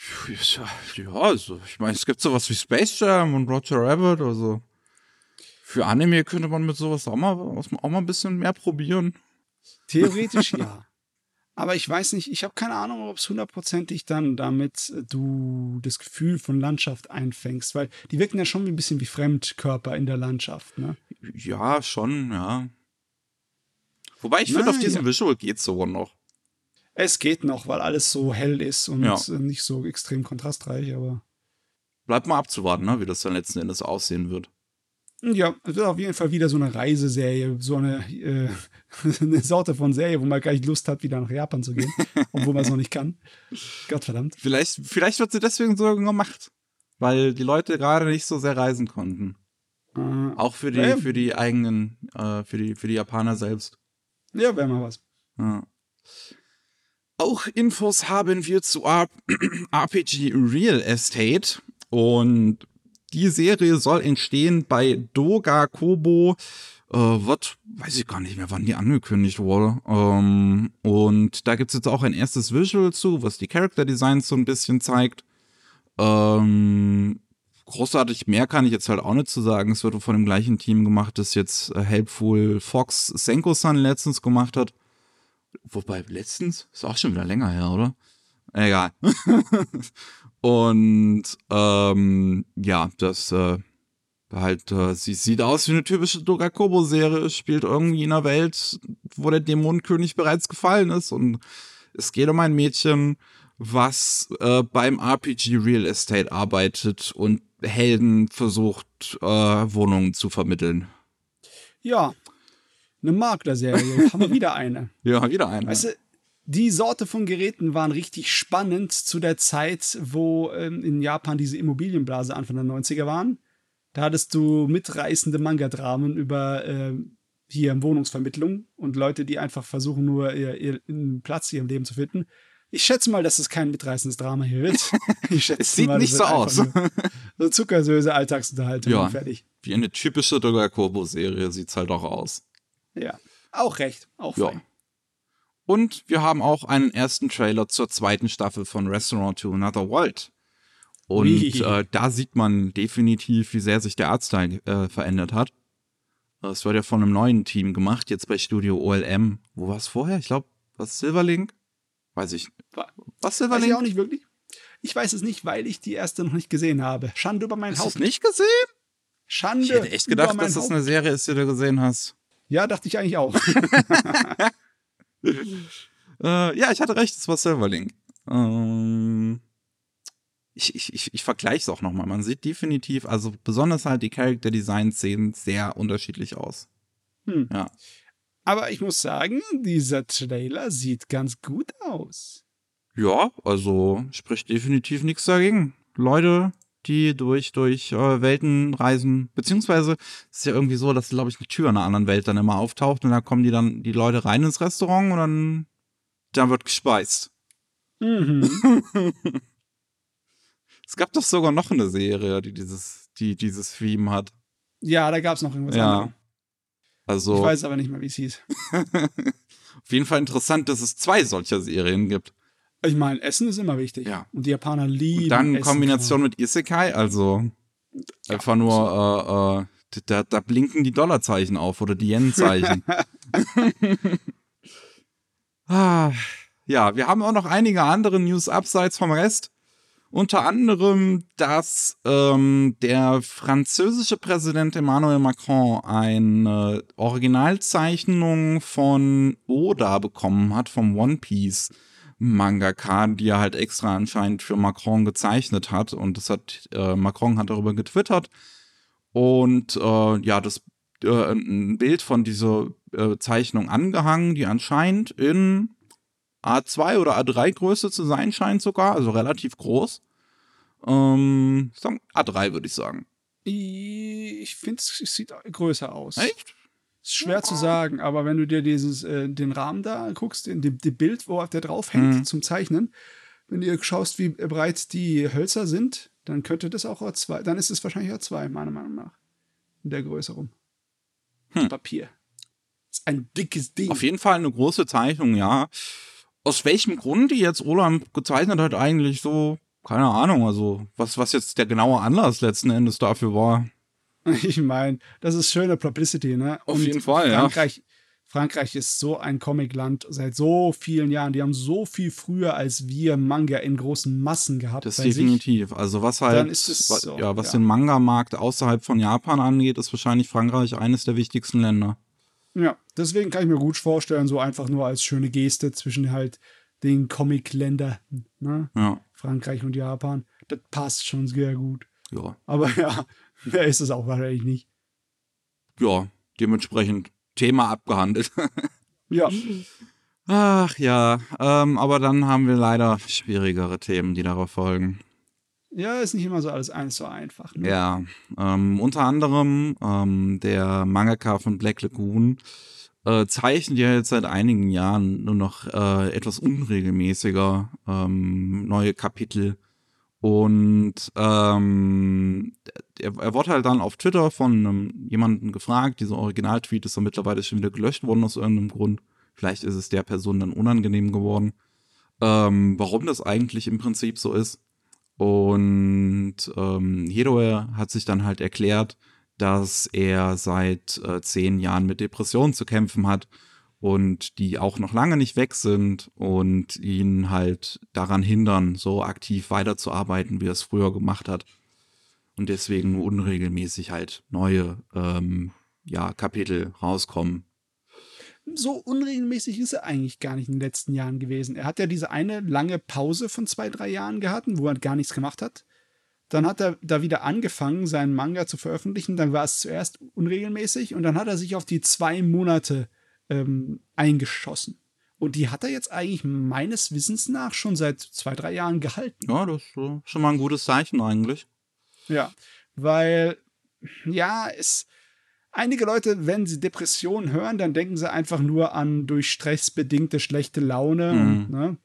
Ja, also, ich meine, es gibt sowas wie Space Jam und Roger Rabbit, also für Anime könnte man mit sowas auch mal, auch mal ein bisschen mehr probieren. Theoretisch ja. Aber ich weiß nicht, ich habe keine Ahnung, ob es hundertprozentig dann damit äh, du das Gefühl von Landschaft einfängst, weil die wirken ja schon ein bisschen wie Fremdkörper in der Landschaft. Ne? Ja, schon, ja. Wobei ich finde, auf diesem ja. Visual geht's sogar noch. Es geht noch, weil alles so hell ist und Ja. äh, nicht so extrem kontrastreich, aber Bleibt mal abzuwarten, ne, wie das dann letzten Endes aussehen wird. Ja, es wird auf jeden Fall wieder so eine Reiseserie, so eine, äh, eine Sorte von Serie, wo man gar nicht Lust hat, wieder nach Japan zu gehen, obwohl man es noch nicht kann. Gottverdammt. Vielleicht, vielleicht wird sie deswegen so gemacht. Weil die Leute gerade nicht so sehr reisen konnten. Äh, Auch für die, Ja. für die eigenen, äh, für die, für die Japaner selbst. ja, wäre mal was. Ja. Auch Infos haben wir zu RPG Real Estate und die Serie soll entstehen bei Doga Kobo. Äh, wird, weiß ich gar nicht mehr, wann die angekündigt wurde. Ähm, und da gibt's jetzt auch ein erstes Visual zu, was die Character Designs so ein bisschen zeigt. Ähm, großartig mehr kann ich jetzt halt auch nicht zu sagen. Es wird von dem gleichen Team gemacht, das jetzt äh, Helpful Fox Senko-san letztens gemacht hat. Wobei, letztens? Ist auch schon wieder länger her, oder? Egal. Und ähm, ja, das äh, halt, äh, sie sieht aus wie eine typische Dogakobo-Serie, spielt irgendwie in einer Welt, wo der Dämonenkönig bereits gefallen ist. Und es geht um ein Mädchen, was äh, beim RPG Real Estate arbeitet und Helden versucht, äh, Wohnungen zu vermitteln. Ja, eine Maklerserie. Haben wir wieder eine. Ja, wieder eine. Weißt du, die Sorte von Geräten waren richtig spannend zu der Zeit, wo ähm, in Japan diese Immobilienblase Anfang der 90er waren. Da hattest du mitreißende Manga-Dramen über ähm, hier Wohnungsvermittlung und Leute, die einfach versuchen, nur ihr, ihr, einen Platz in ihrem Leben zu finden. Ich schätze mal, dass es kein mitreißendes Drama hier wird. Ich schätze Es sieht mal, nicht so aus. So zuckersöse Alltagsunterhaltung Ja. fertig. Wie eine typische Dogakobo-Serie sieht's halt auch aus. Ja. Auch recht. Auch Ja. fein. Und wir haben auch einen ersten Trailer zur zweiten Staffel von Restaurant to Another World. Und äh, da sieht man definitiv, wie sehr sich der Artstyle äh, verändert hat. Das wird ja von einem neuen Team gemacht, jetzt bei Studio OLM. Wo war es vorher? Ich glaube, was Silverlink? Weiß ich. Wa- Was Weiß Silverlink? ich auch nicht wirklich. Ich weiß es nicht, weil ich die erste noch nicht gesehen habe. Schande über mein Hast du es Haupt. nicht gesehen? Schande. Ich hätte echt gedacht, dass das Haupt. eine Serie ist, die du gesehen hast. Ja, dachte ich eigentlich auch. Äh, ja, ich hatte recht, es war Silverlink. Ähm, ich ich, ich, ich vergleiche es auch nochmal. Man sieht definitiv, also besonders halt die Character Designs sehen sehr unterschiedlich aus. Hm. Ja. Aber ich muss sagen, dieser Trailer sieht ganz gut aus. Ja, also spricht definitiv nichts dagegen. Leute, die durch, durch äh, Welten reisen, beziehungsweise ist ja irgendwie so, dass, glaube ich, eine Tür in einer anderen Welt dann immer auftaucht und da kommen die dann die Leute rein ins Restaurant und dann, dann wird gespeist. Mhm. es gab doch sogar noch eine Serie, die dieses, die dieses Theme hat. Ja, da gab es noch irgendwas Ja. anderes. Also Ich weiß aber nicht mehr, wie es hieß. auf jeden Fall interessant, dass es zwei solcher Serien gibt. Ich meine, Essen ist immer wichtig. Ja. Und die Japaner lieben Und dann in. Kombination mit Isekai, also einfach nur, äh, äh, da, da blinken die Dollarzeichen auf oder die Yen-Zeichen. ah, ja, wir haben auch noch einige andere News abseits vom Rest. Unter anderem, dass ähm, der französische Präsident Emmanuel Macron eine Originalzeichnung von Oda bekommen hat, vom One Piece Mangaka, die er halt extra anscheinend für Macron gezeichnet hat. Und das hat, äh, Macron hat darüber getwittert. Und äh, ja, das äh, ein Bild von dieser äh, Zeichnung angehangen, die anscheinend in A2 oder A3 Größe zu sein scheint sogar, also relativ groß. Ähm, sagen A3 würde ich sagen. Ich finde, es sieht größer aus. Echt? Ist schwer zu sagen, aber wenn du dir dieses, äh, den Rahmen da guckst, in dem, dem Bild, wo der drauf hängt Mhm. zum Zeichnen, wenn du schaust, wie breit die Hölzer sind, dann könnte das auch A2, dann ist es wahrscheinlich A2, meiner Meinung nach. In der Größe rum. Das Hm. Papier. Ist ein dickes Ding. Auf jeden Fall eine große Zeichnung, ja. Aus welchem Grund die jetzt Roland gezeichnet hat, eigentlich so, keine Ahnung, also was, was jetzt der genaue Anlass letzten Endes dafür war. Ich meine, das ist schöne Publicity, ne? Auf jeden Fall, ja. Frankreich, Frankreich ist so ein Comicland seit so vielen Jahren. Die haben so viel früher als wir Manga in großen Massen gehabt. Das bei sich. definitiv. Also was halt, Dann ist so, ja, was ja. den Manga-Markt außerhalb von Japan angeht, ist wahrscheinlich Frankreich eines der wichtigsten Länder. Ja, deswegen kann ich mir gut vorstellen, so einfach nur als schöne Geste zwischen halt den Comic-Ländern, ne? Ja, Frankreich und Japan. Das passt schon sehr gut. ja, Aber ja, wer ist es auch wahrscheinlich nicht. ja. Dementsprechend Thema abgehandelt. Ja, Ach ja, ähm, aber dann haben wir leider schwierigere Themen, die darauf folgen. ja, ist nicht immer so alles eins so einfach. Ne? Ja, ähm, unter anderem ähm, der Mangaka von Black Lagoon äh, zeichnet ja jetzt seit einigen Jahren nur noch äh, etwas unregelmäßiger ähm, neue Kapitel. Und ähm, er, er wurde halt dann auf Twitter von einem, jemandem gefragt, dieser Originaltweet ist dann mittlerweile schon wieder gelöscht worden aus irgendeinem Grund. Vielleicht ist es der Person dann unangenehm geworden, ähm, warum das eigentlich im Prinzip so ist. Und ähm, Hiroe hat sich dann halt erklärt, dass er seit äh, zehn Jahren mit Depressionen zu kämpfen hat und die auch noch lange nicht weg sind und ihn halt daran hindern, so aktiv weiterzuarbeiten, wie er es früher gemacht hat. Und deswegen nur unregelmäßig halt neue ähm, ja, Kapitel rauskommen. so unregelmäßig ist er eigentlich gar nicht in den letzten Jahren gewesen. Er hat ja diese eine lange Pause von zwei, drei Jahren gehabt, wo er gar nichts gemacht hat. Dann hat er da wieder angefangen, seinen Manga zu veröffentlichen. Dann war es zuerst unregelmäßig und dann hat er sich auf die zwei Monate ähm, eingeschossen. Und die hat er jetzt eigentlich meines Wissens nach schon seit zwei, drei Jahren gehalten. Ja, das ist äh, schon mal ein gutes Zeichen eigentlich. Ja, weil, ja, es. Einige Leute, wenn sie Depressionen hören, dann denken sie einfach nur an durch Stress bedingte schlechte Laune. Mhm. Und, ne?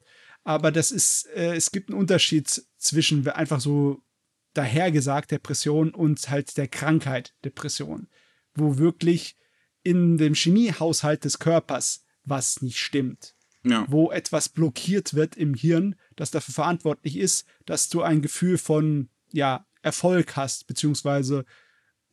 Aber das ist, äh, es gibt einen Unterschied zwischen einfach so dahergesagt Depression und halt der Krankheit Depression, wo wirklich in dem Chemiehaushalt des Körpers was nicht stimmt Ja. wo etwas blockiert wird im Hirn, das dafür verantwortlich ist, dass du ein Gefühl von ja, Erfolg hast, beziehungsweise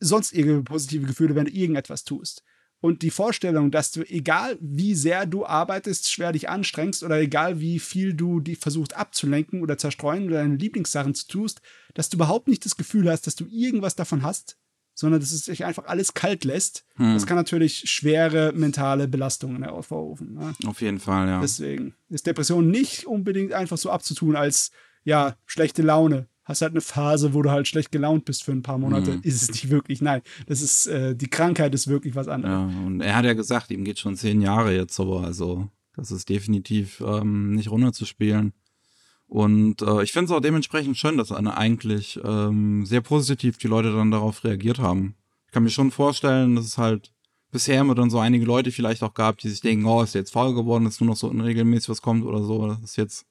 sonst irgendwelche positive Gefühle, wenn du irgendetwas tust. Und die Vorstellung, dass du, egal wie sehr du arbeitest, schwer dich anstrengst oder egal wie viel du die versucht abzulenken oder zerstreuen oder deine Lieblingssachen zu tust, dass du überhaupt nicht das Gefühl hast, dass du irgendwas davon hast, sondern dass es dich einfach alles kalt lässt. Hm. Das kann natürlich schwere mentale Belastungen hervorrufen. Ne? Auf jeden Fall, ja. Deswegen ist Depression nicht unbedingt einfach so abzutun als, ja, schlechte Laune. Hast halt eine Phase, wo du halt schlecht gelaunt bist für ein paar Monate. Mhm. Ist es nicht wirklich. Nein, das ist, äh, die Krankheit ist wirklich was anderes. Ja, und er hat ja gesagt, ihm geht schon zehn Jahre jetzt so, also das ist definitiv ähm, nicht runterzuspielen. Und äh, ich finde es auch dementsprechend schön, dass eine eigentlich ähm, sehr positiv die Leute dann darauf reagiert haben. Ich kann mir schon vorstellen, dass es halt bisher immer dann so einige Leute vielleicht auch gab, die sich denken, oh, ist jetzt faul geworden, ist nur noch so unregelmäßig was kommt oder so. Das ist jetzt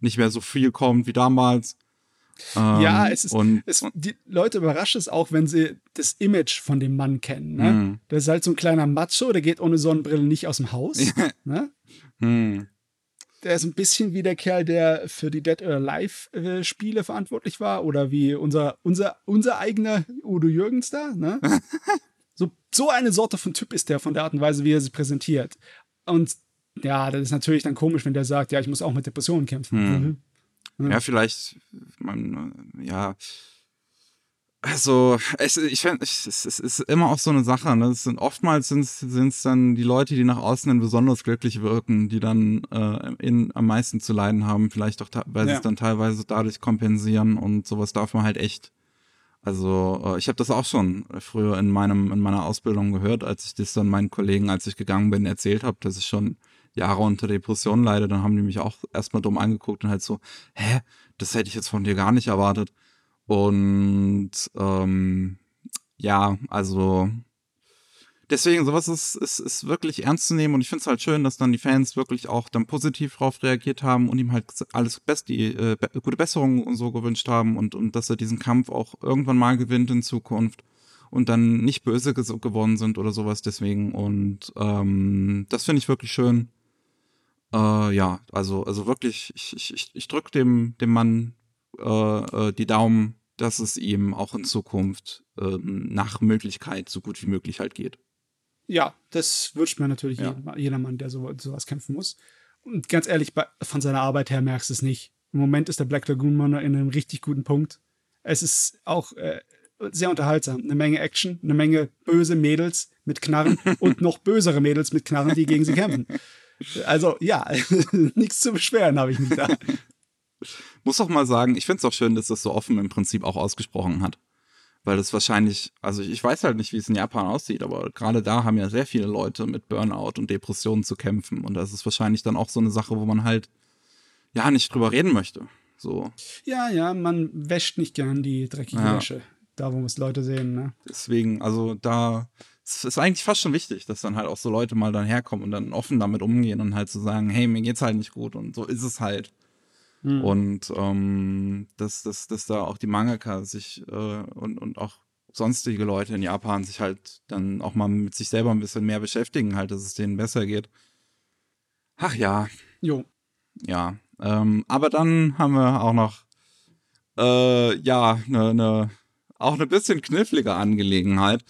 nicht mehr so viel kommt wie damals. Ähm, ja, es ist, und, es, die Leute überrascht es auch, wenn sie das Image von dem Mann kennen. Ne? Mm. Der ist halt so ein kleiner Macho, der geht ohne Sonnenbrille nicht aus dem Haus. ne? mm. Der ist ein bisschen wie der Kerl, der für die Dead or Alive Spiele verantwortlich war oder wie unser, unser, unser eigener Udo Jürgens da. Ne? so, so eine Sorte von Typ ist der von der Art und Weise, wie er sich präsentiert. Und ja, das ist natürlich dann komisch, wenn der sagt, ja, ich muss auch mit Depressionen kämpfen. Mhm. Mhm. Ja, vielleicht, man, ja. Also, es, ich finde, es, es ist immer auch so eine Sache. Ne? Sind, oftmals sind es dann die Leute, die nach außen dann besonders glücklich wirken, die dann äh, in, am meisten zu leiden haben. Vielleicht auch, weil ja. sie es dann teilweise dadurch kompensieren und sowas darf man halt echt. Also, äh, ich habe das auch schon früher in meinem in meiner Ausbildung gehört, als ich das dann meinen Kollegen, als ich gegangen bin, erzählt habe, dass ich schon Jahre unter Depressionen leide, dann haben die mich auch erstmal dumm angeguckt und halt so, hä, das hätte ich jetzt von dir gar nicht erwartet. Und ähm, ja, also deswegen, sowas ist, ist, ist wirklich ernst zu nehmen. Und ich finde es halt schön, dass dann die Fans wirklich auch dann positiv drauf reagiert haben und ihm halt alles best, die äh, gute Besserung und so gewünscht haben und, und dass er diesen Kampf auch irgendwann mal gewinnt in Zukunft und dann nicht böse geworden sind oder sowas deswegen. Und ähm, das finde ich wirklich schön. Äh, ja, also, also wirklich, ich, ich, ich drücke dem, dem Mann äh, äh, die Daumen, dass es ihm auch in Zukunft äh, nach Möglichkeit so gut wie möglich halt geht. Ja, das wünscht mir natürlich ja. jeder, Mann, der so, sowas kämpfen muss. Und ganz ehrlich, von seiner Arbeit her merkst du es nicht. Im Moment ist der Black Lagoon Mann in einem richtig guten Punkt. Es ist auch äh, sehr unterhaltsam. Eine Menge Action, eine Menge böse Mädels mit Knarren und noch bösere Mädels mit Knarren, die gegen sie kämpfen. Also ja, nichts zu beschweren habe ich nicht da. Muss auch mal sagen, ich finde es auch schön, dass das so offen im Prinzip auch ausgesprochen hat. Weil das wahrscheinlich, also ich weiß halt nicht, wie es in Japan aussieht, aber gerade da haben ja sehr viele Leute mit Burnout und Depressionen zu kämpfen. Und das ist wahrscheinlich dann auch so eine Sache, wo man halt ja nicht drüber reden möchte. So. Ja, ja, man wäscht nicht gern die dreckige ja. Wäsche. Da, wo es Leute sehen, ne? Deswegen, also da es ist eigentlich fast schon wichtig, dass dann halt auch so Leute mal dann herkommen und dann offen damit umgehen und halt zu so sagen, hey, mir geht's halt nicht gut und so ist es halt. Mhm. Und ähm, dass, dass, dass da auch die Mangaka sich äh, und, und auch sonstige Leute in Japan sich halt dann auch mal mit sich selber ein bisschen mehr beschäftigen, halt, dass es denen besser geht. Ach ja. Jo. Ja. Ähm, aber dann haben wir auch noch äh, ja, eine ne, auch eine bisschen knifflige Angelegenheit.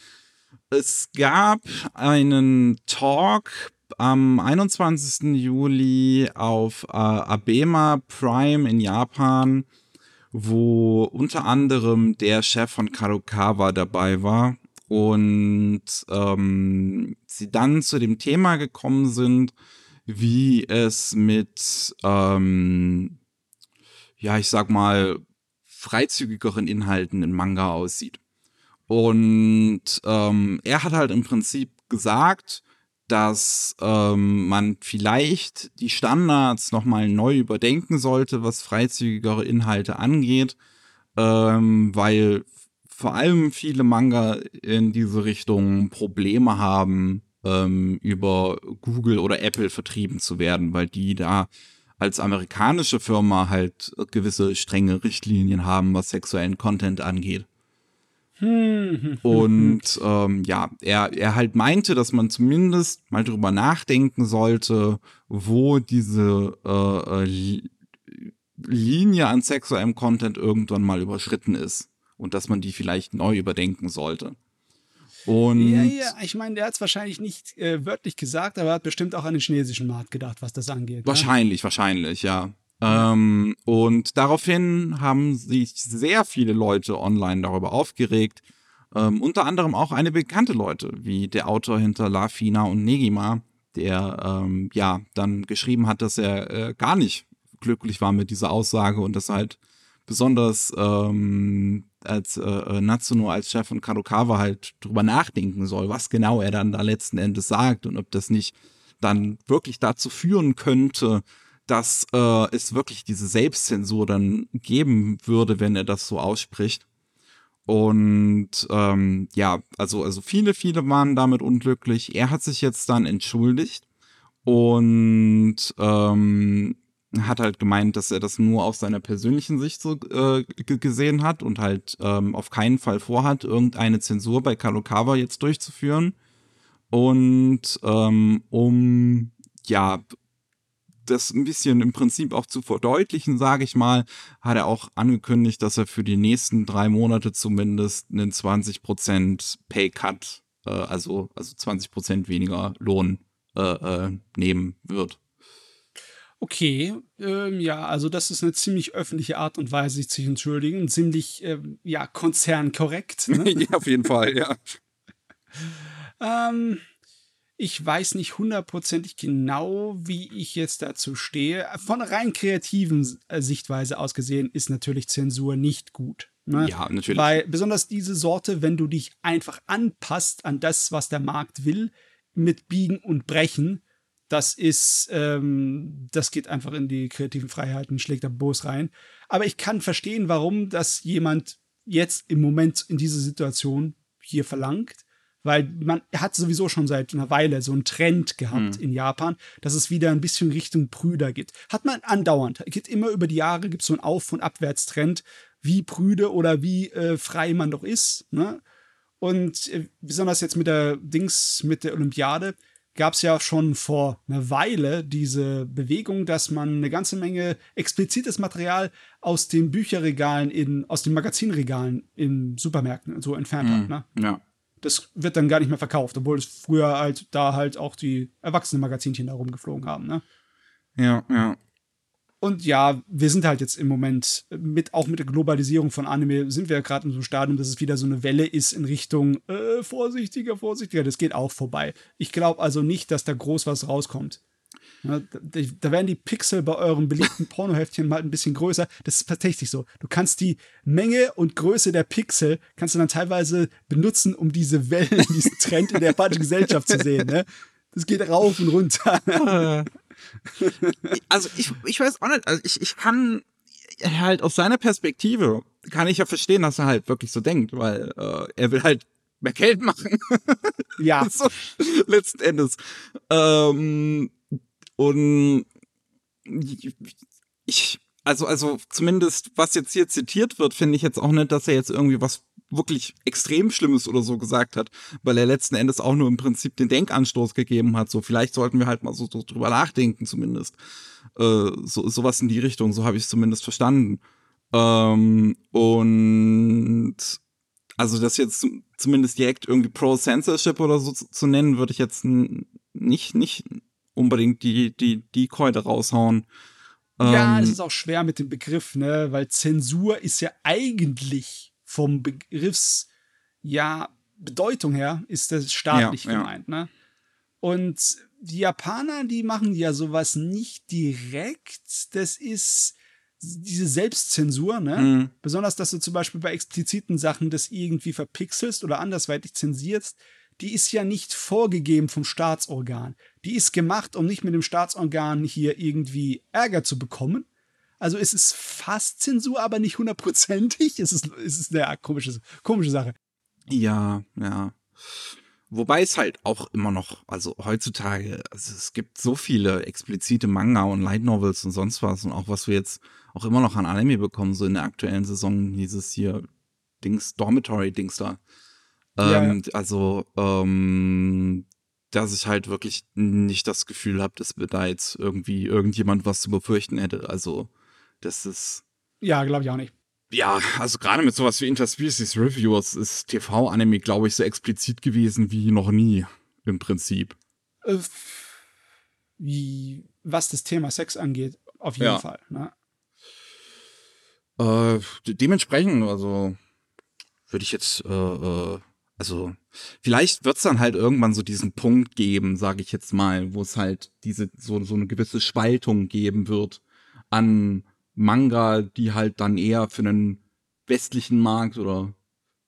Es gab einen Talk am 21. Juli auf äh, Abema Prime in Japan, wo unter anderem der Chef von Kadokawa dabei war und ähm, sie dann zu dem Thema gekommen sind, wie es mit, ähm, ja, ich sag mal, freizügigeren Inhalten in Manga aussieht. Und ähm, er hat halt im Prinzip gesagt, dass ähm, man vielleicht die Standards nochmal neu überdenken sollte, was freizügigere Inhalte angeht, ähm, weil vor allem viele Manga in diese Richtung Probleme haben, ähm, über Google oder Apple vertrieben zu werden, weil die da als amerikanische Firma halt gewisse strenge Richtlinien haben, was sexuellen Content angeht. Und ähm, ja, er, er halt meinte, dass man zumindest mal drüber nachdenken sollte, wo diese äh, äh Linie an sexuellem Content irgendwann mal überschritten ist und dass man die vielleicht neu überdenken sollte. Und ja, ja, ich meine, der hat es wahrscheinlich nicht äh, wörtlich gesagt, aber er hat bestimmt auch an den chinesischen Markt gedacht, was das angeht. Wahrscheinlich, ne? wahrscheinlich, ja. Ähm, und daraufhin haben sich sehr viele Leute online darüber aufgeregt. Ähm, unter anderem auch eine bekannte Leute, wie der Autor hinter La Fina und Negima, der ähm, ja dann geschrieben hat, dass er äh, gar nicht glücklich war mit dieser Aussage und dass halt besonders ähm, als äh, äh, Natsuno als Chef von Kadokawa halt drüber nachdenken soll, was genau er dann da letzten Endes sagt und ob das nicht dann wirklich dazu führen könnte, dass äh, es wirklich diese Selbstzensur dann geben würde, wenn er das so ausspricht. Und ähm, ja, also, also viele, viele waren damit unglücklich. Er hat sich jetzt dann entschuldigt und ähm, hat halt gemeint, dass er das nur aus seiner persönlichen Sicht so äh, gesehen hat und halt ähm, auf keinen Fall vorhat, irgendeine Zensur bei Kadokawa jetzt durchzuführen. Und ähm, um ja das ein bisschen im Prinzip auch zu verdeutlichen, sage ich mal, hat er auch angekündigt, dass er für die nächsten drei Monate zumindest einen 20% Pay-Cut, äh, also, also 20% weniger Lohn äh, äh, nehmen wird. Okay, ähm, ja, also das ist eine ziemlich öffentliche Art und Weise, sich zu entschuldigen. Ziemlich, ähm, ja, konzernkorrekt. Ne? ja, auf jeden Fall, ja. ähm, ich weiß nicht hundertprozentig genau, wie ich jetzt dazu stehe. Von rein kreativen äh, Sichtweise aus gesehen ist natürlich Zensur nicht gut. Ne? Ja, natürlich. Weil besonders diese Sorte, wenn du dich einfach anpasst an das, was der Markt will, mit Biegen und Brechen, das ist, ähm, das geht einfach in die kreativen Freiheiten, schlägt da Bos rein. Aber ich kann verstehen, warum das jemand jetzt im Moment in dieser Situation hier verlangt weil man hat sowieso schon seit einer Weile so einen Trend gehabt mhm. in Japan, dass es wieder ein bisschen Richtung Brüder geht. Hat man andauernd, geht immer über die Jahre, gibt es so einen Auf- und Abwärtstrend, wie prüde oder wie äh, frei man doch ist. Ne? Und äh, besonders jetzt mit der Dings, mit der Olympiade, gab es ja schon vor einer Weile diese Bewegung, dass man eine ganze Menge explizites Material aus den Bücherregalen in, aus den Magazinregalen in Supermärkten so entfernt mhm. hat. Ne? Ja das wird dann gar nicht mehr verkauft, obwohl es früher halt da halt auch die Erwachsenen-Magazinchen da rumgeflogen haben, ne? Ja, ja. Und ja, wir sind halt jetzt im Moment mit, auch mit der Globalisierung von Anime, sind wir gerade in so einem Stadium, dass es wieder so eine Welle ist in Richtung äh, vorsichtiger, vorsichtiger. Das geht auch vorbei. Ich glaube also nicht, dass da groß was rauskommt. Ja, da, werden die Pixel bei euren beliebten Pornoheftchen mal ein bisschen größer. Das ist tatsächlich so. Du kannst die Menge und Größe der Pixel kannst du dann teilweise benutzen, um diese Wellen, diesen Trend in der japanischen Gesellschaft zu sehen. Ne? Das geht rauf und runter. also ich, ich weiß auch nicht, also ich, ich kann halt aus seiner Perspektive kann ich ja verstehen, dass er halt wirklich so denkt, weil äh, er will halt mehr Geld machen. Ja. so, letzten Endes. Ähm, und ich, also, also zumindest, was jetzt hier zitiert wird, finde ich jetzt auch nicht, dass er jetzt irgendwie was wirklich extrem Schlimmes oder so gesagt hat, weil er letzten Endes auch nur im Prinzip den Denkanstoß gegeben hat. So, vielleicht sollten wir halt mal so, so drüber nachdenken, zumindest. Äh, so, sowas in die Richtung, so habe ich es zumindest verstanden. Ähm, und also das jetzt zumindest direkt irgendwie Pro-Censorship oder so zu, zu nennen, würde ich jetzt nicht, nicht unbedingt die, die, die Keule raushauen. Ja, ähm, es ist auch schwer mit dem Begriff, ne, weil Zensur ist ja eigentlich vom Begriffs, ja, Bedeutung her, ist das staatlich ja, gemeint, ja. ne? Und die Japaner, die machen ja sowas nicht direkt. Das ist diese Selbstzensur, ne? Mhm. Besonders, dass du zum Beispiel bei expliziten Sachen das irgendwie verpixelst oder andersweitig zensierst die ist ja nicht vorgegeben vom Staatsorgan. Die ist gemacht, um nicht mit dem Staatsorgan hier irgendwie Ärger zu bekommen. Also es ist fast Zensur, aber nicht hundertprozentig. Es ist, es ist eine komische, komische Sache. Ja, ja. Wobei es halt auch immer noch, also heutzutage, also es gibt so viele explizite Manga und Light Novels und sonst was und auch was wir jetzt auch immer noch an Anime bekommen, so in der aktuellen Saison, dieses hier Dings, Dormitory-Dings da. Ähm, ja. Also, ähm, dass ich halt wirklich nicht das Gefühl habe, dass mir da jetzt irgendwie irgendjemand was zu befürchten hätte. Also, das ist. Ja, glaube ich auch nicht. Ja, also gerade mit sowas wie Interspecies Reviews ist TV-Anime, glaube ich, so explizit gewesen wie noch nie, im Prinzip. Äh, wie, was das Thema Sex angeht, auf jeden ja. Fall. Ne? Äh, dementsprechend, also würde ich jetzt äh, äh also vielleicht wird es dann halt irgendwann so diesen Punkt geben, sage ich jetzt mal, wo es halt diese so so eine gewisse Spaltung geben wird an Manga, die halt dann eher für einen westlichen Markt oder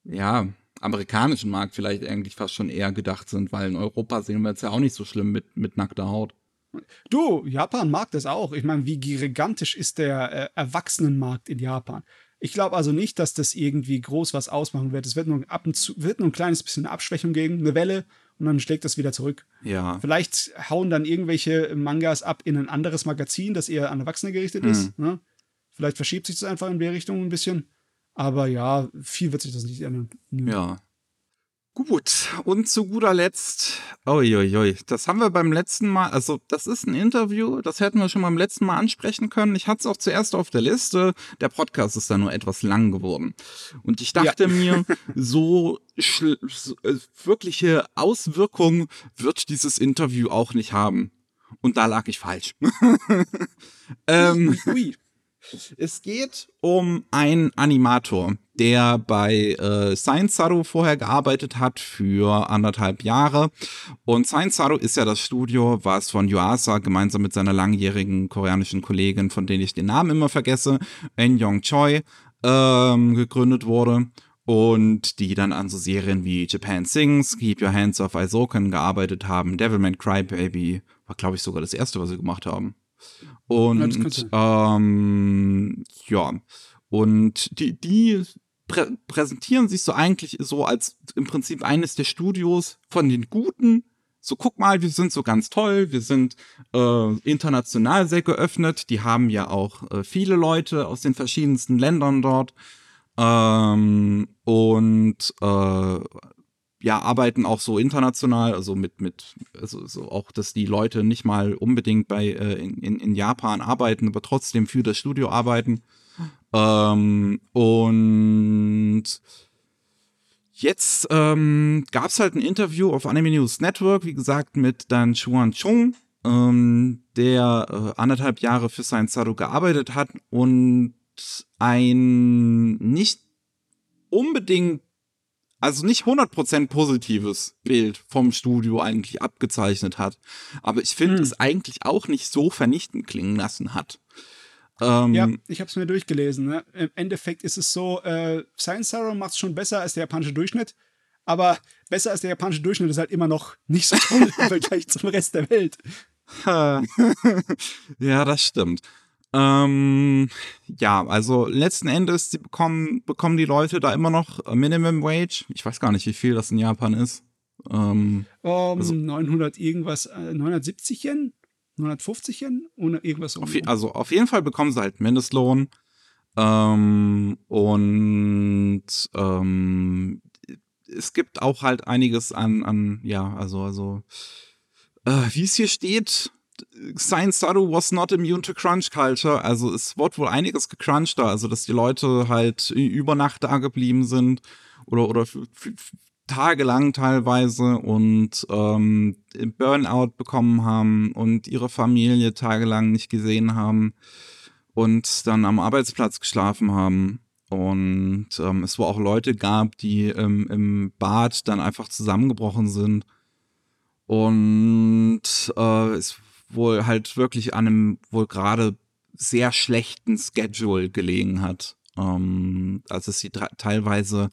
ja amerikanischen Markt vielleicht eigentlich fast schon eher gedacht sind, weil in Europa sehen wir es ja auch nicht so schlimm mit mit nackter Haut. Du, Japan mag das auch. Ich meine, wie gigantisch ist der äh, Erwachsenenmarkt in Japan? Ich glaube also nicht, dass das irgendwie groß was ausmachen wird. Es wird nur ab und zu, wird nur ein kleines bisschen Abschwächung geben, eine Welle und dann schlägt das wieder zurück. Ja. Vielleicht hauen dann irgendwelche Mangas ab in ein anderes Magazin, das eher an Erwachsene gerichtet ist. Ne? Vielleicht verschiebt sich das einfach in der Richtung ein bisschen. Aber ja, viel wird sich das nicht ändern. Ja. Gut, und zu guter Letzt, uiuiui, das haben wir beim letzten Mal, also das ist ein Interview, das hätten wir schon beim letzten Mal ansprechen können. Ich hatte es auch zuerst auf der Liste, der Podcast ist da nur etwas lang geworden. Und ich dachte ja. mir, so, so äh, wirkliche Auswirkungen wird dieses Interview auch nicht haben. Und da lag ich falsch. ähm, ui. Es geht um einen Animator, der bei äh, Science Saru vorher gearbeitet hat für anderthalb Jahre. Und Science Saru ist ja das Studio, was von Yuasa gemeinsam mit seiner langjährigen koreanischen Kollegin, von denen ich den Namen immer vergesse, En Yong Choi, ähm, gegründet wurde. Und die dann an so Serien wie Japan Sings, Keep Your Hands Off Isoken gearbeitet haben. Devilman Crybaby war, glaube ich, sogar das erste, was sie gemacht haben. Und ja, ähm, ja. und die, die prä präsentieren sich so eigentlich so als im Prinzip eines der Studios von den Guten. So, guck mal, wir sind so ganz toll, wir sind äh, international sehr geöffnet. Die haben ja auch äh, viele Leute aus den verschiedensten Ländern dort. Ähm, und äh, ja, arbeiten auch so international, also mit, mit, also so auch, dass die Leute nicht mal unbedingt bei äh, in, in Japan arbeiten, aber trotzdem für das Studio arbeiten. Ähm, und jetzt ähm, gab es halt ein Interview auf Anime News Network, wie gesagt, mit Dan Chuan Chung, ähm, der äh, anderthalb Jahre für Science Saru gearbeitet hat und ein nicht unbedingt also nicht 100% positives Bild vom Studio eigentlich abgezeichnet hat. Aber ich finde hm. es eigentlich auch nicht so vernichtend klingen lassen hat. Ähm, ja, ich habe es mir durchgelesen. Ne? Im Endeffekt ist es so, äh, Science Zero macht es schon besser als der japanische Durchschnitt. Aber besser als der japanische Durchschnitt ist halt immer noch nicht so toll im Vergleich zum Rest der Welt. ja, das stimmt. Ähm, ja, also letzten Endes bekommen, bekommen die Leute da immer noch Minimum Wage. Ich weiß gar nicht, wie viel das in Japan ist. Ähm, um, also, 900 irgendwas, äh, 970 Yen? 950 Yen? Ohne irgendwas. Auf, also auf jeden Fall bekommen sie halt Mindestlohn. Ähm, und ähm, es gibt auch halt einiges an, an ja, also, also, äh, wie es hier steht, Science Saru was not immune to Crunch Culture. Also es wird wohl einiges gecrunched da. Also dass die Leute halt über Nacht da geblieben sind oder, oder tagelang teilweise und ähm, Burnout bekommen haben und ihre Familie tagelang nicht gesehen haben und dann am Arbeitsplatz geschlafen haben. Und ähm, es wohl auch Leute gab, die ähm, im Bad dann einfach zusammengebrochen sind. Und äh, es wohl halt wirklich an einem wohl gerade sehr schlechten Schedule gelegen hat. Ähm, also dass sie teilweise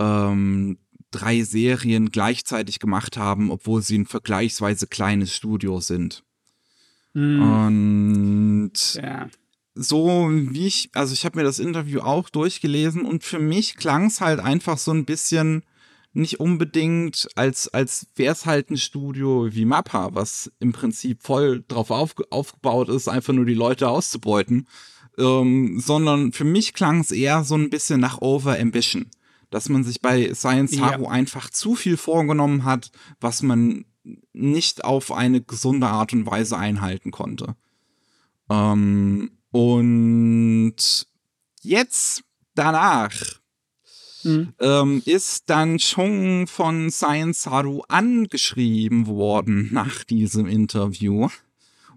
ähm, drei Serien gleichzeitig gemacht haben, obwohl sie ein vergleichsweise kleines Studio sind. Mm. Und ja. so wie ich, also ich habe mir das Interview auch durchgelesen und für mich klang es halt einfach so ein bisschen nicht unbedingt, als, als wäre es halt ein Studio wie Mappa, was im Prinzip voll drauf auf, aufgebaut ist, einfach nur die Leute auszubeuten. Ähm, sondern für mich klang es eher so ein bisschen nach Over Ambition. Dass man sich bei Science Haru ja. einfach zu viel vorgenommen hat, was man nicht auf eine gesunde Art und Weise einhalten konnte. Ähm, und jetzt danach mhm. ähm, ist dann schon von Science Haru angeschrieben worden nach diesem Interview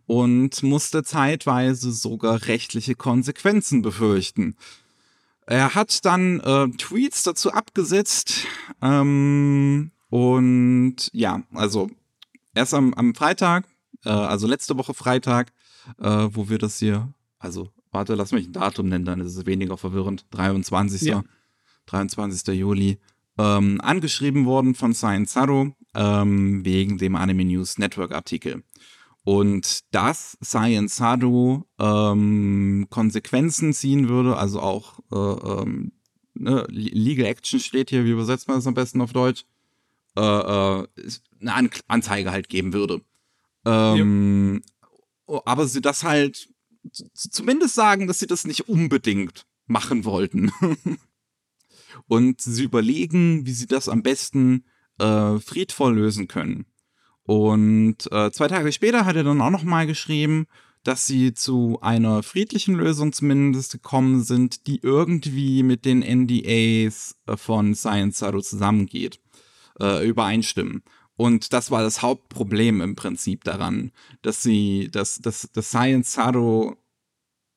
und musste zeitweise sogar rechtliche Konsequenzen befürchten. Er hat dann äh, Tweets dazu abgesetzt ähm, und ja, also erst am, am Freitag, äh, also letzte Woche Freitag, äh, wo wir das hier, also warte, lass mich ein Datum nennen, dann ist es weniger verwirrend, 23. Ja. 23. Juli, ähm, angeschrieben worden von Science Saru ähm, wegen dem Anime News Network Artikel. Und dass Science Saru ähm, Konsequenzen ziehen würde, also auch äh, ähm, ne, Legal Action steht hier, wie übersetzt man das am besten auf Deutsch? äh, äh, eine An Anzeige halt geben würde. Ähm, ja. Aber sie das halt zumindest sagen, dass sie das nicht unbedingt machen wollten. Und sie überlegen, wie sie das am besten äh, friedvoll lösen können. Und äh, zwei Tage später hat er dann auch noch mal geschrieben, dass sie zu einer friedlichen Lösung zumindest gekommen sind, die irgendwie mit den NDAs äh, von Science Zero zusammengeht, äh, übereinstimmen. Und das war das Hauptproblem im Prinzip daran, dass sie, dass, dass, dass Science Zero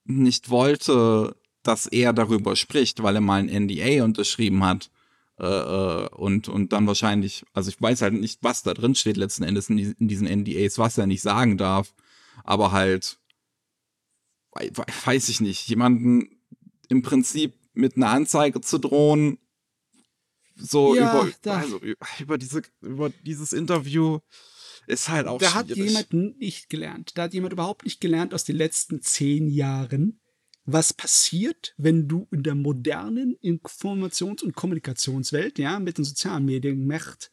nicht wollte, dass er darüber spricht, weil er mal ein NDA unterschrieben hat. Äh, äh, und, und dann wahrscheinlich, also ich weiß halt nicht, was da drin steht letzten Endes in, in diesen NDAs, was er nicht sagen darf aber halt, weiß ich nicht, jemanden im Prinzip mit einer Anzeige zu drohen, so ja, über, also über, diese, über dieses Interview ist halt auch Da schwierig. hat jemand nicht gelernt. Da hat jemand überhaupt nicht gelernt aus den letzten zehn Jahren, was passiert, wenn du in der modernen Informations- und Kommunikationswelt, ja, mit den sozialen Medien, Macht,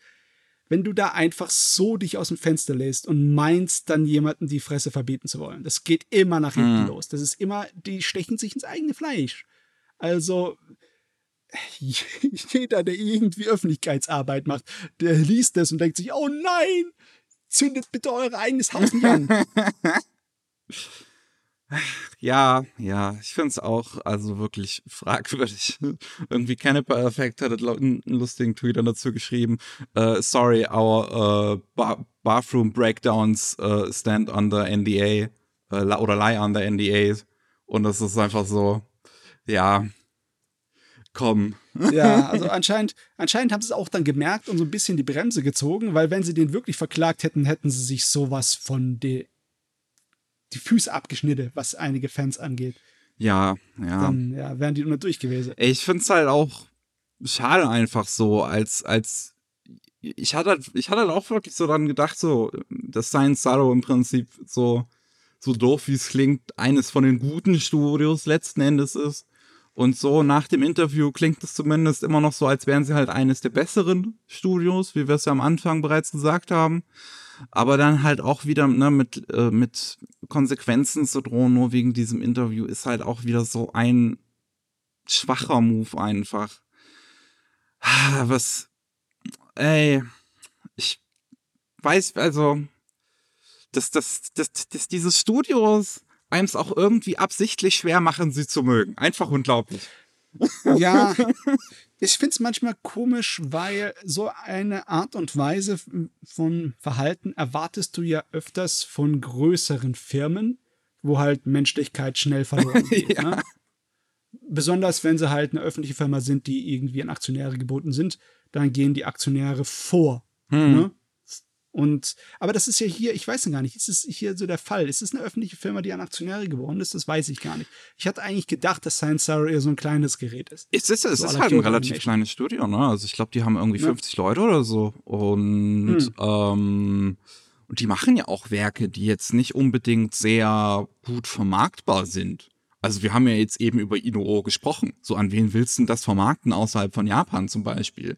wenn du da einfach so dich aus dem Fenster lässt und meinst, dann jemanden die Fresse verbieten zu wollen. Das geht immer nach hinten mhm. los. Das ist immer, die stechen sich ins eigene Fleisch. Also, jeder, der irgendwie Öffentlichkeitsarbeit macht, der liest das und denkt sich, oh nein, zündet bitte euer eigenes Haus nicht an. Ja, ja, ich finde es auch also wirklich fragwürdig. Irgendwie Cannibal Effect hat einen lustigen Tweet dazu geschrieben. Uh, sorry, our uh, ba bathroom breakdowns uh, stand under NDA oder lie under NDA. Und das ist einfach so, ja, komm. Ja, also anscheinend, anscheinend haben sie es auch dann gemerkt und so ein bisschen die Bremse gezogen, weil wenn sie den wirklich verklagt hätten, hätten sie sich sowas von de die Füße abgeschnitten, was einige Fans angeht. Ja, ja. Dann ja, wären die nur durch gewesen. Ich finde es halt auch schade einfach so, als, als ich hatte, halt, ich hatte halt auch wirklich so dann gedacht, so, dass Science Sorrow im Prinzip so, so doof wie es klingt, eines von den guten Studios letzten Endes ist. Und so nach dem Interview klingt es zumindest immer noch so, als wären sie halt eines der besseren Studios, wie wir es ja am Anfang bereits gesagt haben aber dann halt auch wieder ne, mit, äh, mit Konsequenzen zu drohen, nur wegen diesem Interview, ist halt auch wieder so ein schwacher Move einfach. Ah, was, ey, ich weiß, also, dass, dass, dass, dass diese Studios einem es auch irgendwie absichtlich schwer machen, sie zu mögen. Einfach unglaublich. Ja, ich finde es manchmal komisch, weil so eine Art und Weise von Verhalten erwartest du ja öfters von größeren Firmen, wo halt Menschlichkeit schnell verloren geht. ja. ne? Besonders wenn sie halt eine öffentliche Firma sind, die irgendwie an Aktionäre geboten sind, dann gehen die Aktionäre vor. Hm. Ne? Und, aber das ist ja hier, ich weiß ja gar nicht, ist es hier so der Fall? Ist es eine öffentliche Firma, die an Aktionäre geworden ist? Das weiß ich gar nicht. Ich hatte eigentlich gedacht, dass Science Zero eher so ein kleines Gerät ist. Es ist, es so ist halt ein relativ kleines Studio, ne? Also ich glaube, die haben irgendwie ja. 50 Leute oder so. Und, hm. ähm, und die machen ja auch Werke, die jetzt nicht unbedingt sehr gut vermarktbar sind. Also wir haben ja jetzt eben über Inuo gesprochen. So an wen willst du denn das vermarkten außerhalb von Japan zum Beispiel?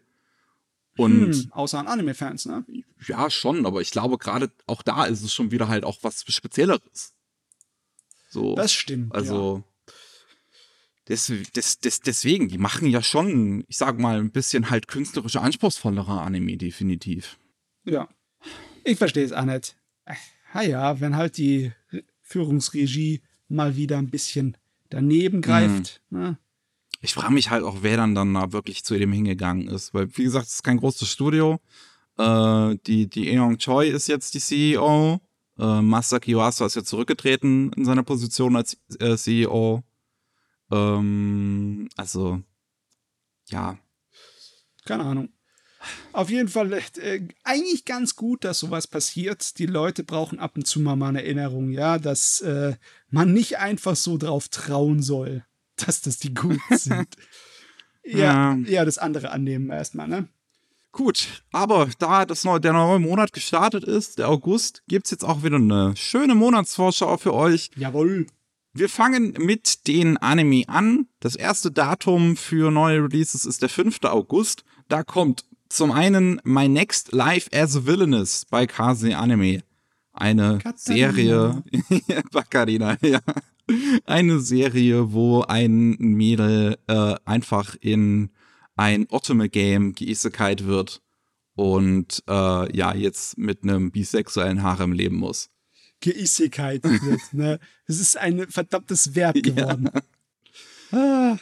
Und hm, außer an Anime-Fans, ne? Ja, schon, aber ich glaube, gerade auch da ist es schon wieder halt auch was Spezielleres. So. Das stimmt. Also. Ja. Des, des, des, deswegen, die machen ja schon, ich sag mal, ein bisschen halt künstlerische, anspruchsvollere Anime, definitiv. Ja. Ich verstehe es auch nicht. Ah ja, wenn halt die Führungsregie mal wieder ein bisschen daneben greift, hm. ne? Ich frage mich halt auch, wer dann dann da wirklich zu dem hingegangen ist. Weil, wie gesagt, es ist kein großes Studio. Äh, die, die Eon Choi ist jetzt die CEO. Äh, Masaki Uasa ist jetzt zurückgetreten in seiner Position als äh, CEO. Ähm, also, ja. Keine Ahnung. Auf jeden Fall äh, eigentlich ganz gut, dass sowas passiert. Die Leute brauchen ab und zu mal, mal eine Erinnerung, ja, dass äh, man nicht einfach so drauf trauen soll dass das die gut sind. ja, ja, das andere annehmen erstmal, ne? Gut, aber da das neue, der neue Monat gestartet ist, der August, gibt es jetzt auch wieder eine schöne Monatsvorschau für euch. Jawohl. Wir fangen mit den Anime an. Das erste Datum für neue Releases ist der 5. August. Da kommt Zum einen My Next Life as a Villainous bei Kase Anime. Eine Katharina. Serie, Baccarina, ja. Eine Serie, wo ein Mädel äh, einfach in ein Otome-Game geisekait wird und äh, ja, jetzt mit einem bisexuellen Harem leben muss. Geisigkeit wird. Ne? Es ist ein verdammtes Verb geworden. Ah,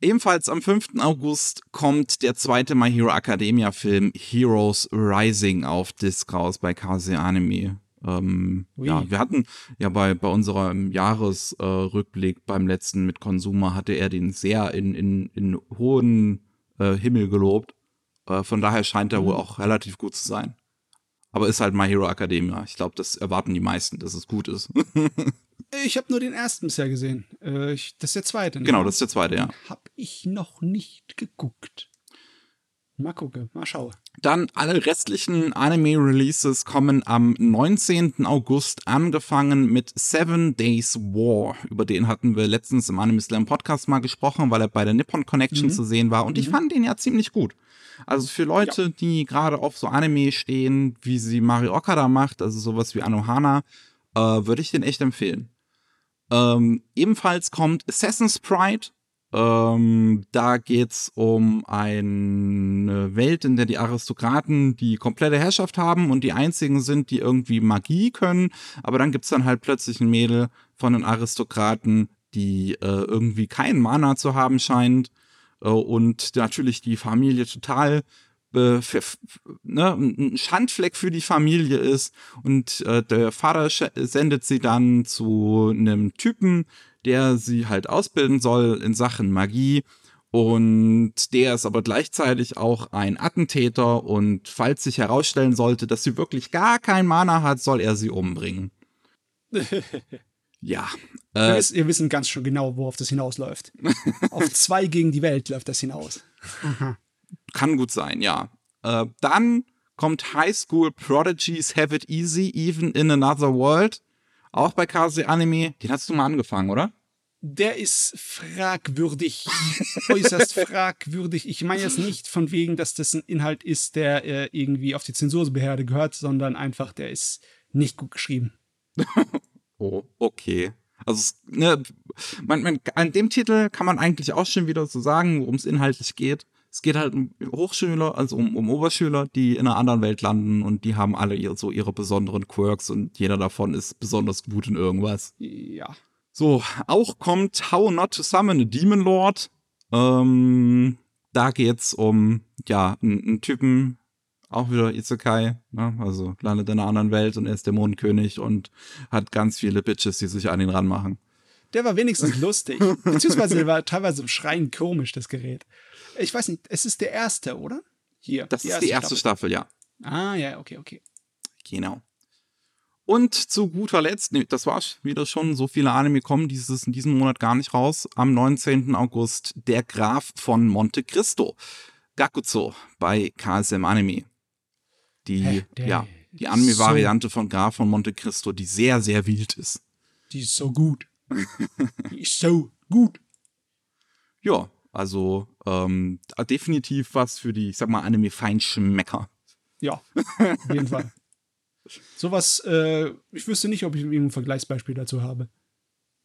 Ebenfalls am 5. August kommt der zweite My Hero Academia Film Heroes Rising auf Disc raus bei Kase Anime. Ähm, ja, wir hatten ja bei, bei unserem Jahresrückblick äh, beim letzten mit Consumer hatte er den sehr in, in, in hohen äh, Himmel gelobt. Äh, von daher scheint er wohl auch relativ gut zu sein. Aber ist halt My Hero Academia. Ich glaube, das erwarten die meisten, dass es gut ist. ich habe nur den ersten bisher gesehen. Äh, ich, das ist der zweite. ne? genau, das ist der zweite, ja. Hab ich noch nicht geguckt. Mal gucken, mal schauen. Dann alle restlichen Anime-Releases kommen am 19. August, angefangen mit Seven Days War. Über den hatten wir letztens im Anime Slam Podcast mal gesprochen, weil er bei der Nippon Connection Mhm. zu sehen war. Und ich fand den ja ziemlich gut. Also für Leute, die gerade auf so Anime stehen, wie sie Mario Okada macht, also sowas wie Anohana, äh, würde ich den echt empfehlen. Ähm, ebenfalls kommt Assassin's Pride. Ähm, da geht's um eine Welt, in der die Aristokraten die komplette Herrschaft haben und die einzigen sind, die irgendwie Magie können. Aber dann gibt's dann halt plötzlich ein Mädel von den Aristokraten, die äh, irgendwie keinen Mana zu haben scheint äh, und natürlich die Familie total äh, ne, ein Schandfleck für die Familie ist und äh, der Vater sendet sie dann zu einem Typen, der sie halt ausbilden soll in Sachen Magie und der ist aber gleichzeitig auch ein Attentäter und falls sich herausstellen sollte, dass sie wirklich gar kein Mana hat, soll er sie umbringen. Ja, Ihr äh, wisst- ihr wissen ganz schon genau, worauf das hinausläuft. Auf zwei gegen die Welt läuft das hinaus. Kann gut sein, ja. Äh, dann kommt High School Prodigies Have It Easy, Even in Another World. Auch bei Kase Anime. Den hast du mal angefangen, oder? Der ist fragwürdig. Äußerst fragwürdig. Ich meine jetzt nicht von wegen, dass das ein Inhalt ist, der äh, irgendwie auf die Zensurbehörde gehört, sondern einfach, der ist nicht gut geschrieben. Oh, okay. Also, ne, man, man, an dem Titel kann man eigentlich auch schon wieder so sagen, worum es inhaltlich geht. Es geht halt um Hochschüler, also um, um Oberschüler, die in einer anderen Welt landen und die haben alle ihr, so ihre besonderen Quirks und jeder davon ist besonders gut in irgendwas. Ja. So, auch kommt How Not to Summon a Demon Lord. Ähm, da geht's um, ja, einen, Typen, auch wieder Isekai, ne? also landet in einer anderen Welt und er ist Dämonenkönig und hat ganz viele Bitches, die sich an ihn ranmachen. Der war wenigstens lustig. Beziehungsweise der war teilweise im Schreien komisch, das Gerät. Ich weiß nicht, es ist der erste, oder? Hier. Das ist die erste Staffel, ja. Ah, ja, okay, okay. Genau. Und zu guter Letzt, nee, das war's wieder schon, so viele Anime kommen dieses in diesem Monat gar nicht raus. Am 19. August Der Graf von Monte Cristo. Gakuzo bei KSM Anime. Die, ja, die Anime-Variante von Graf von Monte Cristo, die sehr, sehr wild ist. Die ist so gut. Die ist so gut. Ja, also ähm, definitiv was für die, ich sag mal, Anime-Feinschmecker. Ja, auf jeden Fall. Sowas, äh, ich wüsste nicht, ob ich irgendein Vergleichsbeispiel dazu habe.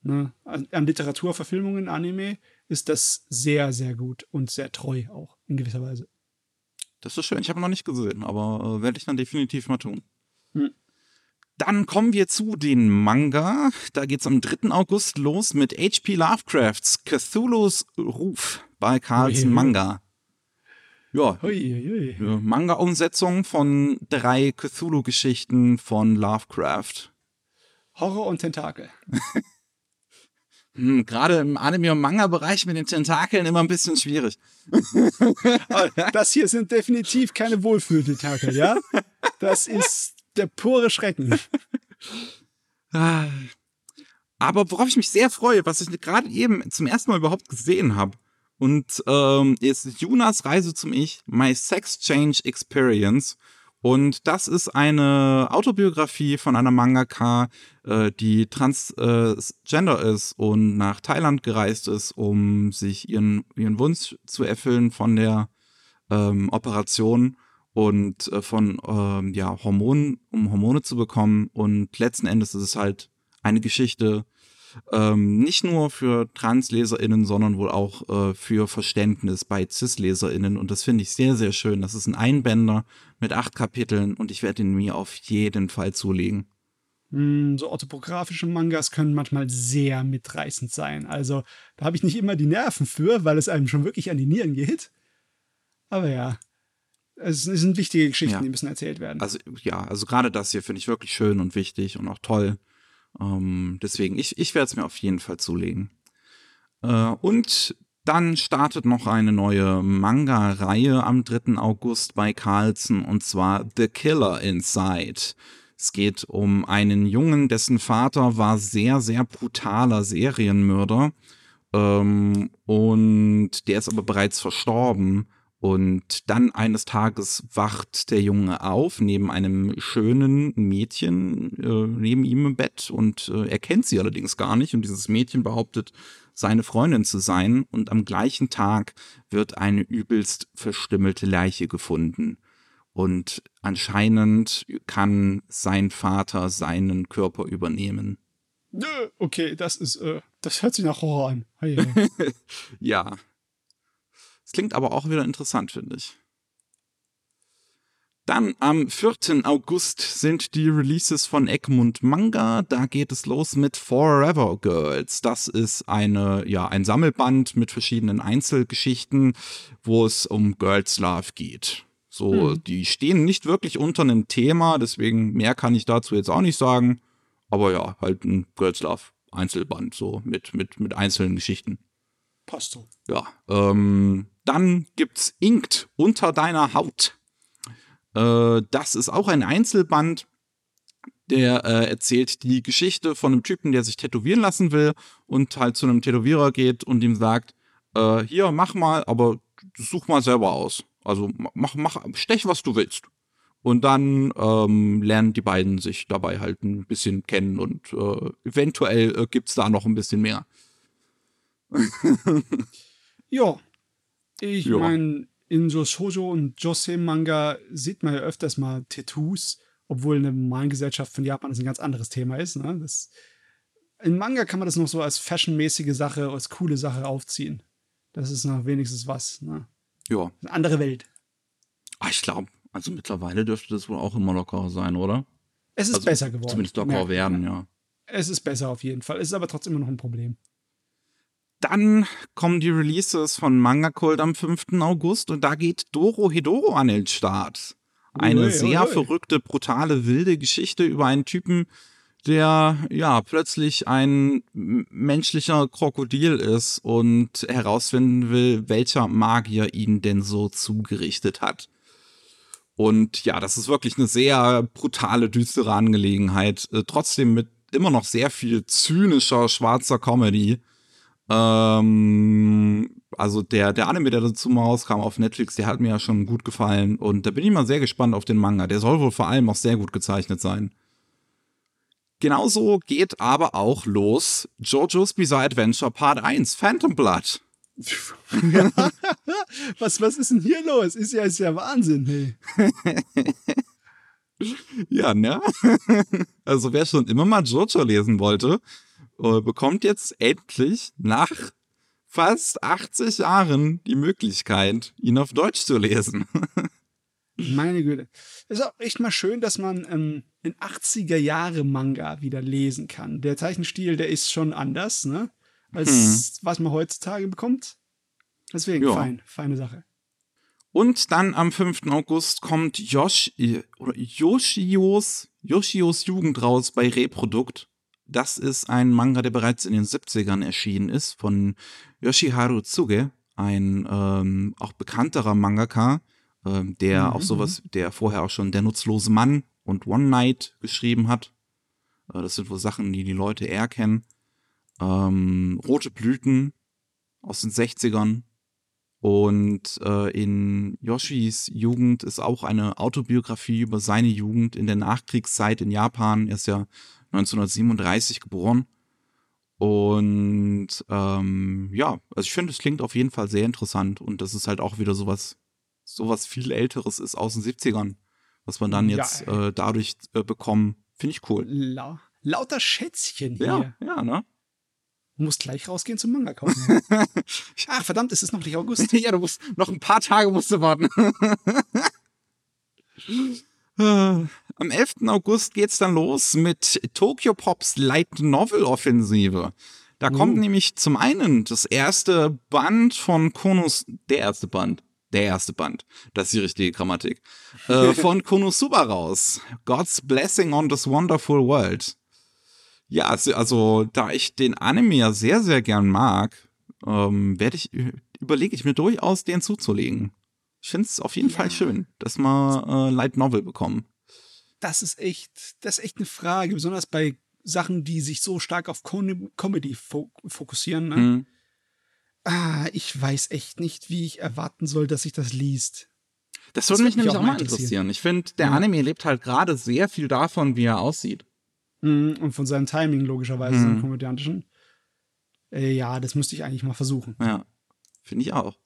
Ne? An, an Literaturverfilmungen, Anime, ist das sehr, sehr gut und sehr treu auch, in gewisser Weise. Das ist schön. Ich habe noch nicht gesehen, aber äh, werde ich dann definitiv mal tun. Hm. Dann kommen wir zu den Manga. Da geht's am 3. August los mit H.P. Lovecrafts Cthulhu's Ruf bei Carlsen. Manga. Ja, Manga-Umsetzung von drei Cthulhu-Geschichten von Lovecraft. Horror und Tentakel. Hm, Gerade im Anime- und Manga-Bereich mit den Tentakeln immer ein bisschen schwierig. Das hier sind definitiv keine Wohlfühltentakel, ja? Das ist der pure Schrecken. Ah. Aber worauf ich mich sehr freue, was ich gerade eben zum ersten Mal überhaupt gesehen habe, und ähm, ist Junas Reise zum Ich, My Sex Change Experience. Und das ist eine Autobiografie von einer Mangaka, äh, die transgender ist und nach Thailand gereist ist, um sich ihren, ihren Wunsch zu erfüllen von der ähm, Operation und äh, von ähm, ja, Hormonen, um Hormone zu bekommen. Und letzten Endes ist es halt eine Geschichte, ähm, nicht nur für TransleserInnen, sondern wohl auch äh, für Verständnis bei CIS-LeserInnen. Und das finde ich sehr, sehr schön. Das ist ein Einbänder mit acht Kapiteln und ich werde ihn mir auf jeden Fall zulegen. Hm, so orthografische Mangas können manchmal sehr mitreißend sein. Also da habe ich nicht immer die Nerven für, weil es einem schon wirklich an die Nieren geht. Aber ja, es sind wichtige Geschichten, ja. die müssen erzählt werden. Also ja, also gerade das hier finde ich wirklich schön und wichtig und auch toll. Ähm, deswegen, ich, ich werde es mir auf jeden Fall zulegen. Äh, und dann startet noch eine neue Manga-Reihe am 3. August bei Carlsen und zwar The Killer Inside. Es geht um einen Jungen, dessen Vater war sehr, sehr brutaler Serienmörder. Ähm, und der ist aber bereits verstorben. Und dann eines Tages wacht der Junge auf neben einem schönen Mädchen äh, neben ihm im Bett und äh, er kennt sie allerdings gar nicht. Und dieses Mädchen behauptet, seine Freundin zu sein. Und am gleichen Tag wird eine übelst verstümmelte Leiche gefunden. Und anscheinend kann sein Vater seinen Körper übernehmen. Okay, das ist, äh, das hört sich nach Horror an. ja, klingt aber auch wieder interessant, finde ich. Dann am 4. August sind die Releases von Egmont Manga. Da geht es los mit Forever Girls. Das ist eine, ja, ein Sammelband mit verschiedenen Einzelgeschichten, wo es um Girls Love geht. So, hm. die stehen nicht wirklich unter einem Thema, deswegen mehr kann ich dazu jetzt auch nicht sagen. Aber ja, halt ein Girls Love Einzelband, so mit, mit, mit einzelnen Geschichten. Passt so. Ja, ähm, dann gibt's Inkt unter deiner Haut. Äh, das ist auch ein Einzelband, der äh, erzählt die Geschichte von einem Typen, der sich tätowieren lassen will und halt zu einem Tätowierer geht und ihm sagt, äh, hier, mach mal, aber such mal selber aus. Also mach, mach, stech, was du willst. Und dann ähm, lernen die beiden sich dabei halt ein bisschen kennen und äh, eventuell äh, gibt's da noch ein bisschen mehr. ja, ich meine, in so Shoujo und Josei-Manga sieht man ja öfters mal Tattoos, obwohl eine normalen Gesellschaft von Japan das ein ganz anderes Thema ist. Ne? Das, in Manga kann man das noch so als fashionmäßige Sache, als coole Sache aufziehen. Das ist noch wenigstens was. Ne? Ja. Eine andere Welt. Ach, ich glaube, also mittlerweile dürfte das wohl auch immer lockerer sein, oder? Es ist also besser geworden. Zumindest lockerer werden, ja. Es ist besser auf jeden Fall. Es ist aber trotzdem immer noch ein Problem. Dann kommen die Releases von Manga Cult am 5. August und da geht Doro Hedoro an den Start. Eine ui, sehr ui. verrückte, brutale, wilde Geschichte über einen Typen, der ja plötzlich ein menschlicher Krokodil ist und herausfinden will, welcher Magier ihn denn so zugerichtet hat. Und ja, das ist wirklich eine sehr brutale, düstere Angelegenheit. Äh, trotzdem mit immer noch sehr viel zynischer, schwarzer Comedy. Ähm, also der, der Anime, der dazu mal rauskam auf Netflix, der hat mir ja schon gut gefallen. Und da bin ich mal sehr gespannt auf den Manga. Der soll wohl vor allem auch sehr gut gezeichnet sein. Genauso geht aber auch los JoJo's Bizarre Adventure Part 1, Phantom Blood. was, was ist denn hier los? Ist ja, ist ja Wahnsinn, hey. ja, ne? also wer schon immer mal JoJo lesen wollte, äh, bekommt jetzt endlich nach fast 80 Jahren die Möglichkeit, ihn auf Deutsch zu lesen. Meine Güte. Ist auch echt mal schön, dass man ähm, in 80er Jahre Manga wieder lesen kann. Der Zeichenstil, der ist schon anders, ne? Als hm. was man heutzutage bekommt. Deswegen, ja. fein, feine Sache. Und dann am 5. August kommt Yosh, oder Yoshios, Yoshios Jugend raus bei Reprodukt. Das ist ein Manga, der bereits in den 70ern erschienen ist, von Yoshiharu Tsuge, ein ähm, auch bekannterer Mangaka, ähm, der mhm. auch sowas, der vorher auch schon Der nutzlose Mann und One Night geschrieben hat. Äh, das sind wohl Sachen, die die Leute eher kennen. Ähm, Rote Blüten aus den 60ern. Und äh, in Yoshis Jugend ist auch eine Autobiografie über seine Jugend in der Nachkriegszeit in Japan. Er ist ja 1937 geboren. Und ähm, ja, also ich finde, es klingt auf jeden Fall sehr interessant und das ist halt auch wieder sowas sowas viel Älteres ist aus den 70ern, was man dann jetzt ja, äh, dadurch äh, bekommen. Finde ich cool. La lauter Schätzchen hier. Ja, ja, ne? Du musst gleich rausgehen zum Manga kaufen. Ach, verdammt, es ist noch nicht August. ja, du musst noch ein paar Tage musst du warten. Am 11. August geht's dann los mit Tokyo Pops Light Novel Offensive. Da uh. kommt nämlich zum einen das erste Band von Konos, der erste Band, der erste Band, das ist die richtige Grammatik, äh, von Konosuba raus. God's Blessing on this Wonderful World. Ja, also, also da ich den Anime ja sehr, sehr gern mag, ähm, werde ich, überlege ich mir durchaus, den zuzulegen. Ich finde es auf jeden ja. Fall schön, dass wir äh, Light Novel bekommen. Das ist echt, das ist echt eine Frage, besonders bei Sachen, die sich so stark auf Com Comedy fo fokussieren. Ne? Mhm. Ah, ich weiß echt nicht, wie ich erwarten soll, dass sich das liest. Das würde mich nämlich auch mal interessieren. Ich finde, der ja. Anime lebt halt gerade sehr viel davon, wie er aussieht. Mhm, und von seinem Timing logischerweise, mhm. komödiantischen. Äh, ja, das müsste ich eigentlich mal versuchen. Ja, finde ich auch.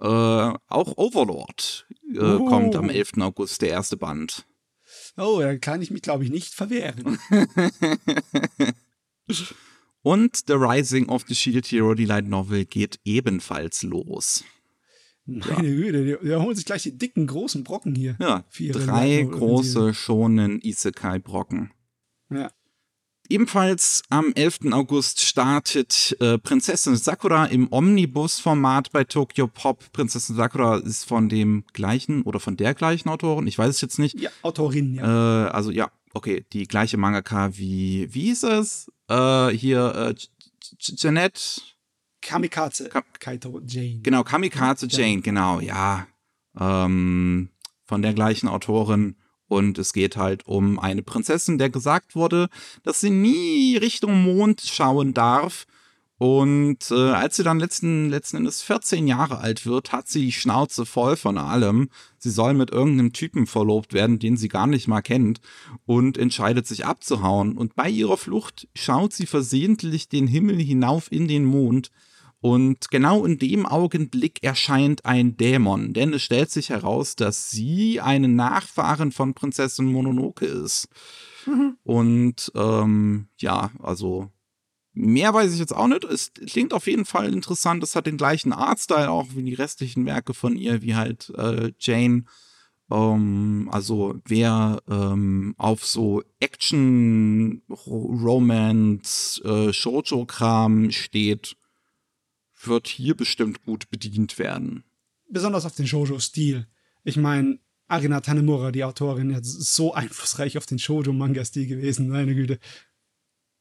Äh, auch Overlord äh, oh. kommt am 11. August, der erste Band. Oh, da kann ich mich, glaube ich, nicht verwehren. Und The Rising of the Shield Hero, die Light Novel, geht ebenfalls los. Meine ja. Güte, der holt sich gleich die dicken, großen Brocken hier. Ja, drei große, schonen Isekai-Brocken. Ja. Ebenfalls am 11. August startet äh, Prinzessin Sakura im Omnibus-Format bei Tokyo Pop. Prinzessin Sakura ist von dem gleichen oder von der gleichen Autorin, ich weiß es jetzt nicht. Ja, Autorin, ja. Äh, also ja, okay, die gleiche Mangaka wie, wie hieß es? Äh, hier, äh, Jeanette. Kamikaze. Ka Kaito Jane. Genau, Kamikaze Jane, ja. genau, ja. Ähm, von der gleichen Autorin. Und es geht halt um eine Prinzessin, der gesagt wurde, dass sie nie Richtung Mond schauen darf. Und äh, als sie dann letzten, letzten Endes 14 Jahre alt wird, hat sie die Schnauze voll von allem. Sie soll mit irgendeinem Typen verlobt werden, den sie gar nicht mal kennt, und entscheidet sich abzuhauen. Und bei ihrer Flucht schaut sie versehentlich den Himmel hinauf in den Mond und genau in dem Augenblick erscheint ein Dämon, denn es stellt sich heraus, dass sie eine Nachfahrin von Prinzessin Mononoke ist. Mhm. Und ähm, ja, also mehr weiß ich jetzt auch nicht. Es klingt auf jeden Fall interessant. Es hat den gleichen Artstyle auch wie die restlichen Werke von ihr, wie halt äh, Jane. Ähm, also wer ähm, auf so Action, Romance, äh, Shoujo-Kram steht, wird hier bestimmt gut bedient werden. Besonders auf den Shoujo-Stil. Ich meine, Arina Tanemura, die Autorin, ist so einflussreich auf den Shoujo-Manga-Stil gewesen, meine Güte.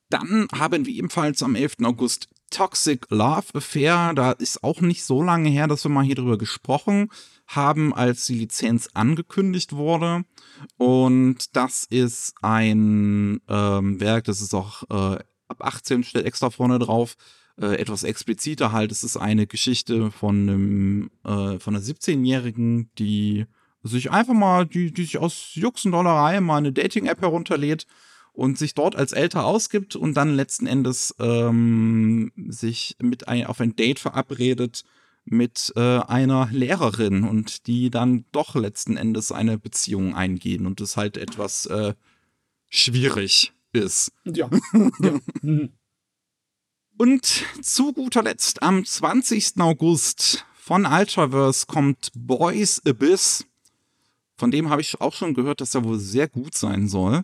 Dann haben wir ebenfalls am 11. August Toxic Love Affair. Da ist auch nicht so lange her, dass wir mal hier drüber gesprochen haben, als die Lizenz angekündigt wurde. Und das ist ein ähm, Werk, das ist auch äh, ab 18 steht extra vorne drauf äh, etwas expliziter halt. Es ist eine Geschichte von einem, äh, von einer 17-Jährigen, die sich einfach mal, die, die sich aus Juxendollerei mal eine Dating-App herunterlädt und sich dort als älter ausgibt und dann letzten Endes ähm, sich mit ein, auf ein Date verabredet mit äh, einer Lehrerin und die dann doch letzten Endes eine Beziehung eingehen und es halt etwas äh, schwierig ist. Ja. ja. Und zu guter Letzt, am 20. August von Ultraverse kommt Boys Abyss. Von dem habe ich auch schon gehört, dass er wohl sehr gut sein soll.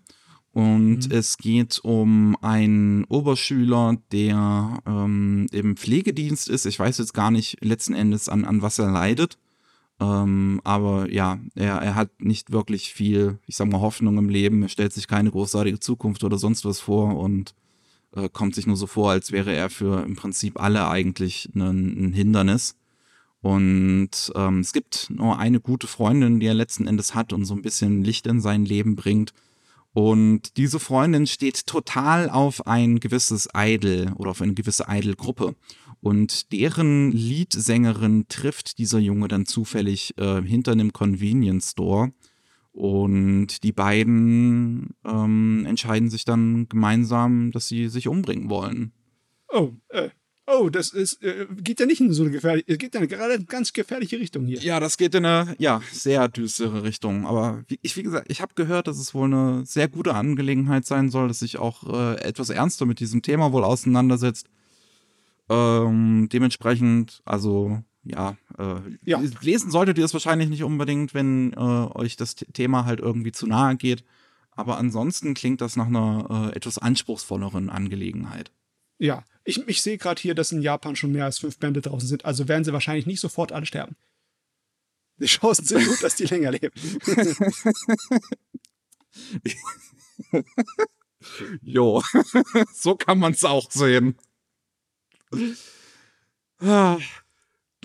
Und mhm. es geht um einen Oberschüler, der ähm, im Pflegedienst ist. Ich weiß jetzt gar nicht letzten Endes, an, an was er leidet. Ähm, aber ja, er, er hat nicht wirklich viel, ich sag mal, Hoffnung im Leben. Er stellt sich keine großartige Zukunft oder sonst was vor und äh, kommt sich nur so vor, als wäre er für im Prinzip alle eigentlich ein, ein Hindernis. Und ähm, es gibt nur eine gute Freundin, die er letzten Endes hat und so ein bisschen Licht in sein Leben bringt. Und diese Freundin steht total auf ein gewisses Idol oder auf eine gewisse Idol-Gruppe. Und deren Leadsängerin trifft dieser Junge dann zufällig äh, hinter einem Convenience Store und die beiden ähm, entscheiden sich dann gemeinsam, dass sie sich umbringen wollen. Oh, äh, Oh, das ist, äh, geht ja nicht in so eine gefährliche, geht ja gerade in eine ganz gefährliche Richtung hier. Ja, das geht in eine, ja, sehr düstere Richtung. Aber wie, ich, wie gesagt, ich habe gehört, dass es wohl eine sehr gute Angelegenheit sein soll, dass sich auch äh, etwas ernster mit diesem Thema wohl auseinandersetzt. Ähm, dementsprechend, also ja, äh, Ja. lesen solltet ihr es wahrscheinlich nicht unbedingt, wenn äh, euch das Thema halt irgendwie zu nahe geht. Aber ansonsten klingt das nach einer äh, etwas anspruchsvolleren Angelegenheit. Ja, ich, ich sehe gerade hier, dass in Japan schon mehr als fünf Bände draußen sind, also werden sie wahrscheinlich nicht sofort alle sterben. Die Chancen sind gut, dass die länger leben. Jo, so kann man es auch sehen.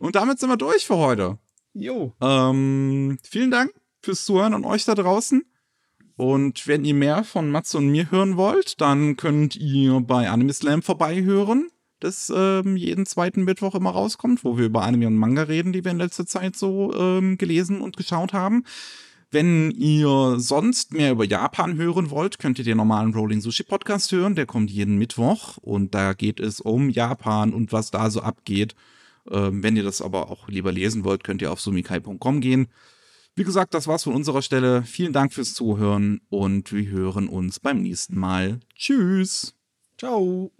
Und damit sind wir durch für heute. Jo, Ähm, vielen Dank fürs Zuhören an euch da draußen. Und wenn ihr mehr von Matze und mir hören wollt, dann könnt ihr bei Anime Slam vorbeihören, das ähm, jeden zweiten Mittwoch immer rauskommt, wo wir über Anime und Manga reden, die wir in letzter Zeit so ähm, gelesen und geschaut haben. Wenn ihr sonst mehr über Japan hören wollt, könnt ihr den normalen Rolling Sushi Podcast hören. Der kommt jeden Mittwoch und da geht es um Japan und was da so abgeht. Ähm, wenn ihr das aber auch lieber lesen wollt, könnt ihr auf sumikai.com gehen. Wie gesagt, das war's von unserer Stelle. Vielen Dank fürs Zuhören und wir hören uns beim nächsten Mal. Tschüss. ciao.